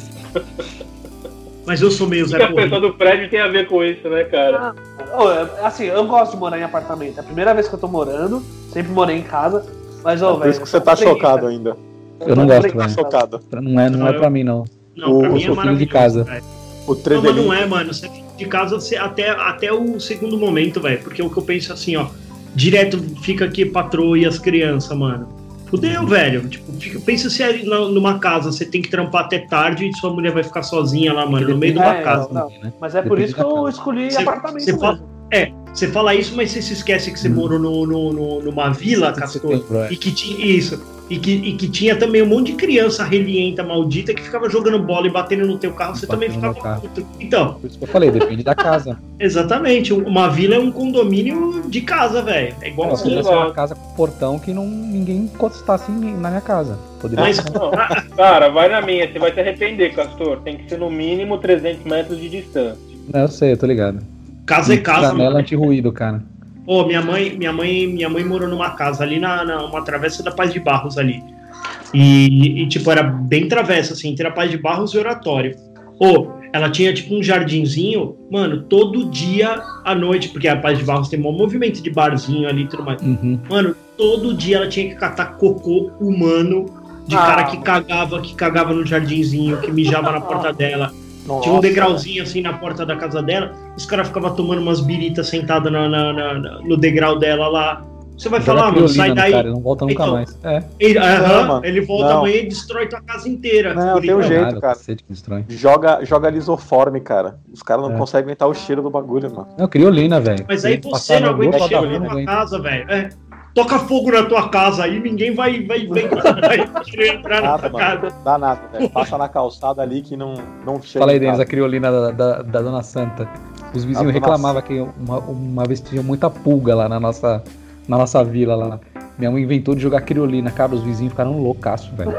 Mas eu sou meio O Zé que a pessoa do prédio tem a ver com isso, né, cara? Ô, é, assim, eu gosto de morar em apartamento. É a primeira vez que eu tô morando. Sempre morei em casa. Mas, ô, É por velho. isso que você tá chocado ainda. Eu não gosto, Tá velho. chocado. Não é, não é pra mim, não. Não, pra Eu mim é sou filho de casa. O Não, mas Trevelinho. não é, mano. Você fica de casa você- até, até o segundo momento, velho. Porque o que eu penso assim, ó. Direto fica aqui patroa e as crianças, mano. Fudeu, velho. Tipo, fica- pensa se é na- numa casa, você tem que trampar até tarde e sua mulher vai ficar sozinha lá, mano, no meio de uma É, casa. não. Também, né? Mas é por Depende isso que eu escolhi Você- apartamento. você fala-. É, você fala isso, mas você se esquece que você morou no, no- no- numa vila, Castor, é. e que tinha isso. E que, e que tinha também um monte de criança relienta, maldita, que ficava jogando bola e batendo no teu carro, você também ficava puto. Então, Por isso que eu falei, depende da casa. exatamente. Uma vila é um condomínio de casa, velho. É igual tivesse uma casa com portão que não, ninguém encostasse na minha casa. Poderia Mas, ser. Não, cara, vai na minha, você vai se arrepender, Castor. Tem que ser no mínimo 300 metros de distância. Não, eu sei, eu tô ligado. casa é casa, Janela anti-ruído, cara. Ô, minha mãe, minha mãe, minha mãe morou numa casa ali na, na uma travessa da Paz de Barros ali. E, e, tipo, era bem travessa, assim, entre a Paz de Barros e Oratório. Ou ela tinha, tipo, um jardinzinho, mano, todo dia à noite, porque a Paz de Barros tem um movimento de barzinho ali e tudo mais. Uhum. Mano, todo dia ela tinha que catar cocô humano de Ah. cara que cagava, que cagava no jardinzinho, que mijava na porta dela. Nossa. Tinha um degrauzinho assim na porta da casa dela, os caras ficavam tomando umas biritas sentadas na, na- na- no degrau dela lá. Você vai Joga falar, mano, sai daí. Cara, ele não volta nunca Então, mais. É. Ele, aham, mano, ele volta não. amanhã e destrói tua casa inteira. Não, tem um jeito, cara. Joga, joga lisoforme, cara. Os caras não É. conseguem aguentar o cheiro do bagulho, mano. Não, criolina, velho. Mas aí você não aguenta lado cheiro da tua hein? casa, velho. É. Toca fogo na tua casa aí, ninguém vai, vai, vai, vai querer entrar na Nada, tua mano. casa. Dá nada, velho. Passa na calçada ali que não, não chega. Fala aí, Denis, a criolina da, da, da Dona Santa. Os vizinhos reclamavam que uma, uma vez tinha muita pulga lá na nossa, na nossa vila lá. Minha mãe inventou de jogar criolina. Cara, os vizinhos ficaram loucaços, velho.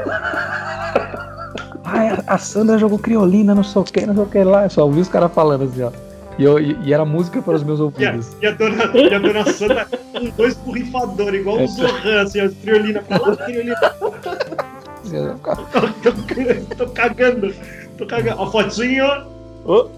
Ai, a, a Sandra jogou criolina, não sei o que, não sei o que lá. Eu só ouvi os caras falando assim, ó. E, eu, e, e era música para os meus E a, ouvidos. e a dona, e a dona Santa com dois borrifadores, igual É. o Zohan, assim, as criolina pra lá, criolina Eu ficava- tô, tô, tô cagando. Tô cagando. Ó, fotinho. Ô.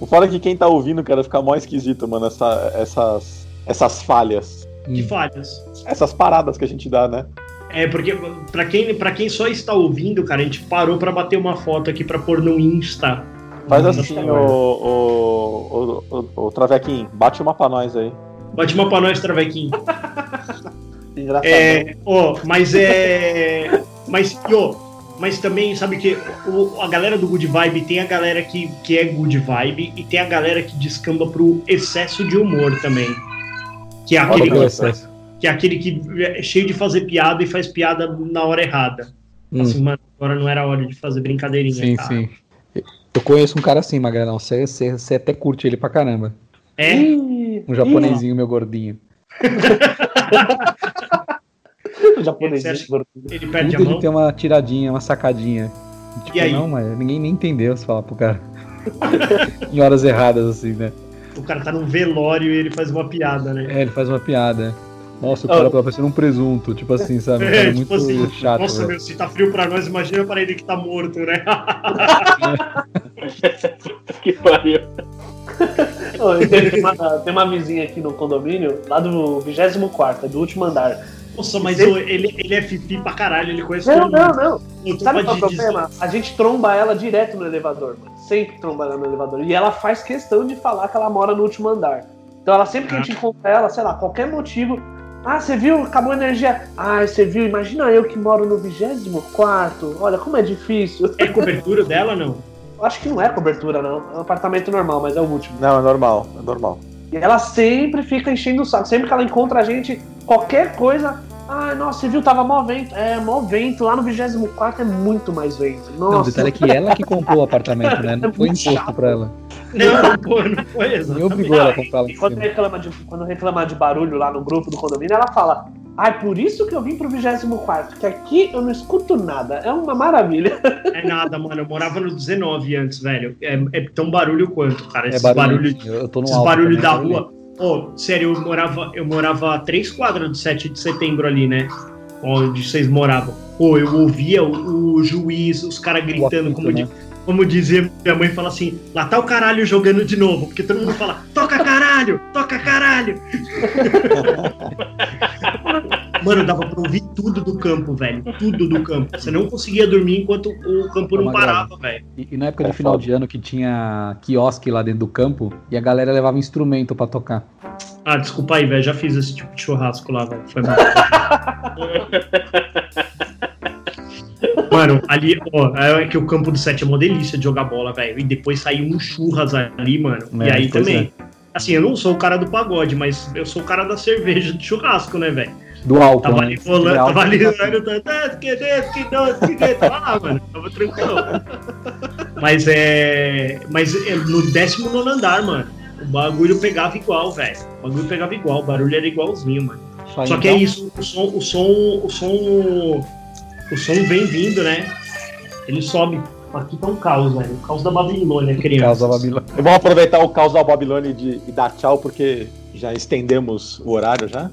o foda é que quem tá ouvindo, cara, fica mó esquisito, mano, essa, essas, essas falhas. Que falhas. Essas paradas que a gente dá, né? É, porque pra quem, pra quem só está ouvindo, cara, a gente parou pra bater uma foto aqui pra pôr no Insta. Faz assim, o, o, o, o, o Travequinho, bate uma pra nós aí. Bate uma pra nós, Travequinho. Engraçado. É, ó, mas é. Mas, ó, mas também, sabe que o- a galera do Good Vibe tem a galera que, que é Good Vibe e tem a galera que descamba pro excesso de humor também. Que é aquele, que, excesso. que é aquele que é cheio de fazer piada e faz piada na hora errada. Hum. Assim, mano, agora não era hora de fazer brincadeirinha. Sim, tá? sim. Eu conheço um cara assim, Magrelão. Você, você, você até curte ele pra caramba. É? Um japonesinho, meu gordinho. o japonês. Você acha- gordinho. Ele perde a Tudo mão. ele tem uma tiradinha, uma sacadinha. Tipo, E aí? não, mas ninguém nem entendeu se falar pro cara. em horas erradas, assim, né? O cara tá num velório e ele faz uma piada, né? É, ele faz uma piada. Nossa, o Oh. cara tá parecendo um presunto, tipo assim, sabe? Um É, muito tipo assim, chato. Nossa, velho. meu, se tá frio pra nós, imagina pra ele que tá morto, né? que pariu. Tem uma, tem uma vizinha aqui no condomínio, lá do 24, do último andar. Nossa, mas ô, ele, ele é fifi pra caralho, ele conhece Não, todo não, mundo. não. Tu Sabe qual é o problema? A gente tromba ela direto no elevador, mano. Sempre tromba ela no elevador. E ela faz questão de falar que ela mora no último andar. Então ela sempre que a gente encontra ela, sei lá, qualquer motivo. Ah, você viu? Acabou a energia. Ah, você viu? Imagina eu que moro no 24. Olha como é difícil. É cobertura dela, não? Eu acho que não é cobertura, não. É um apartamento normal, mas é o último. Não, é normal, é normal. E ela sempre fica enchendo o saco. Sempre que ela encontra a gente, qualquer coisa. Ah, nossa, você viu? Tava mó vento. É, mó vento. Lá no 24 é muito mais vento. Não, o Nossa. detalhe é que ela que comprou o apartamento, né? Não foi muito imposto pra ela. Não, não foi, não foi exatamente. obrigou ela a Não, comprar lá E em quando reclama, de, quando reclama de barulho lá no grupo do condomínio, ela fala: Ai, por isso que eu vim pro 24, que aqui eu não escuto nada. É uma maravilha. É nada, mano. Eu morava no 19 antes, velho. É, é tão barulho quanto, cara. É Esses barulho. barulhos Eu tô no esses alto. barulhos também, da barulho. rua. Ô, sério, eu morava, eu morava a três quadras do 7 de setembro ali, né? Onde vocês moravam. Pô, eu ouvia o, o juiz, os caras gritando, como, né? como dizia minha mãe, fala assim: lá tá o caralho jogando de novo. Porque todo mundo fala: toca caralho, toca caralho. Mano, dava pra ouvir tudo do campo, velho. Tudo do campo. Você não conseguia dormir enquanto o campo não Uma parava, velho. E, e na época de É final de ano que tinha quiosque lá dentro do campo e a galera levava instrumento pra tocar. Ah, desculpa aí, velho. Já fiz esse tipo de churrasco lá, velho. Foi mal. Mano, ali, ó, é que o campo do 7 é uma delícia de jogar bola, velho. E depois saiu um churras ali, mano. e É, aí pois também. Assim, eu não sou o cara do pagode, mas eu sou o cara da cerveja de churrasco, né, velho? Do álcool, Tava ali rolando, tava ali rolando, tá, tá, lá, mano. Tava tranquilo. Mas é. Mas é no 19 andar, mano. O bagulho pegava igual, velho. O bagulho pegava igual, o barulho era igualzinho, mano. Aí, Só que então, é isso, o som, o som, o som, o som vem vindo, né? Ele sobe. Aqui tá um caos, velho. O caos da Babilônia, criança. Causa Babilônia. E vamos aproveitar o caos da Babilônia de, e dar tchau, porque já estendemos o horário já.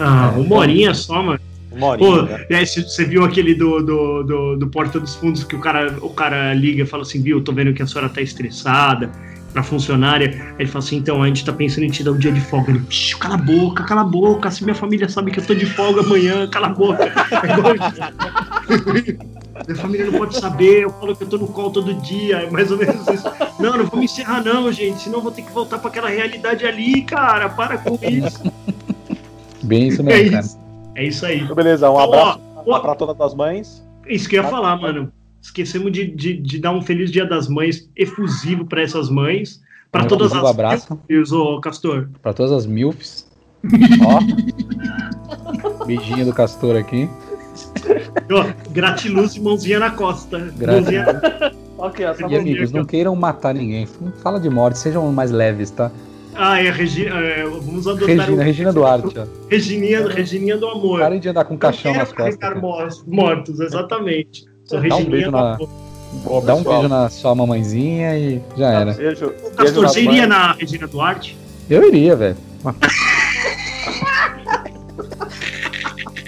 Ah, É, uma horinha só, mano. Uma horinha, Pô, né? é, você viu aquele do, do, do, do Porta dos Fundos que o cara, o cara liga e fala assim, viu, tô vendo que a senhora tá estressada pra funcionária. Aí ele fala assim, então, a gente tá pensando em te dar um dia de folga. Ele, "Psh, cala a boca, cala a boca, se minha família sabe que eu tô de folga amanhã, cala a boca. É. Minha família não pode saber, eu falo que eu tô no call todo dia, é mais ou menos isso. Não, não vamos encerrar não, gente, senão eu vou ter que voltar pra aquela realidade ali, cara, para com isso. Bem isso É mesmo, cara. isso, é isso aí. Então, beleza, um Ó, abraço ó. pra todas as mães. Isso que eu ia falar, mano. Esquecemos de, de, de dar um feliz Dia das Mães efusivo para essas mães. Para Um todas as abraço. filhos, ô Castor. Pra todas as milfs. Ó. Beijinho do Castor aqui. Ó, gratiluz e mãozinha na costa. Gra- Mãozinha... Ok, essa E amigos, não queiram matar ninguém. Fala de morte, sejam mais leves, tá? Ah, é, Regi... é, vamos adotar Regina, o... Regina Duarte, ó. Regininha, Regininha do amor. Parem de andar com um caixão nas costas. mortos, mortos, exatamente. Sou Dá um Regininha beijo do na- amor. Boa, Dá um beijo na sua mamãezinha e já era. Beijo. Ô, beijo Castor, nas você iria na Regina Duarte? Eu iria, velho.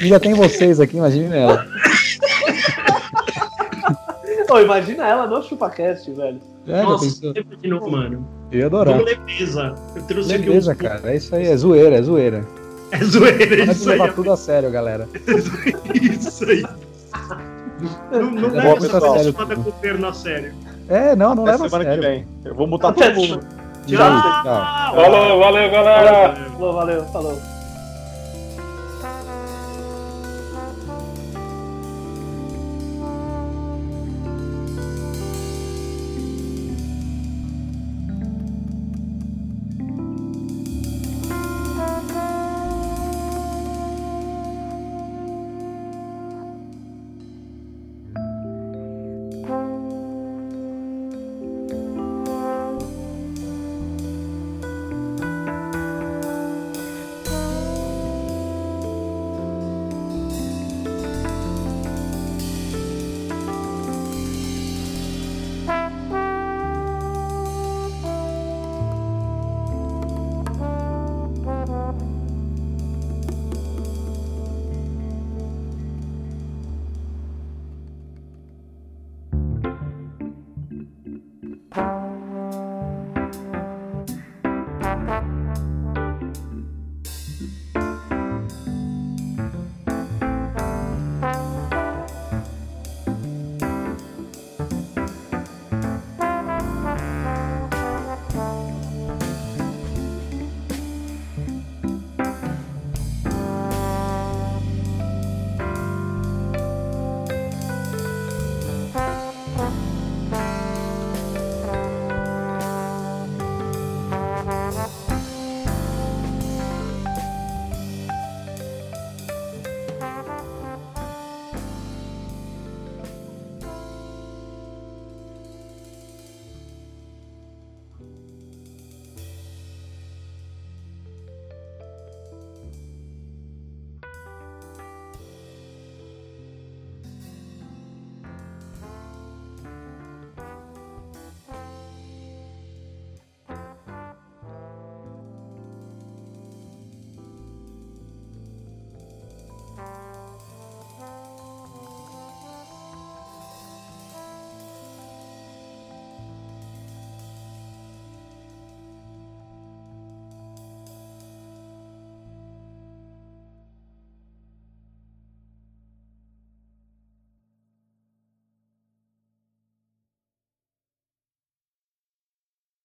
Ainda tem vocês aqui, imagine ela. Ô, imagina ela no ChupaCast, velho. É, Nossa, imaginou, mano. Eu ia adorar. Vamos leveza. Eu trouxe aqui Beleza, um- cara. É isso aí, é zoeira, é zoeira. É zoeira, é é isso aí. levar tudo a sério, galera. Isso aí. Não, não leva essa chamada governo a sério. É, não, não Até leva a semana sério. que vem. Eu vou mutar todo mundo. Tchau. Tchau. Falou, valeu, galera! Falou, valeu, falou.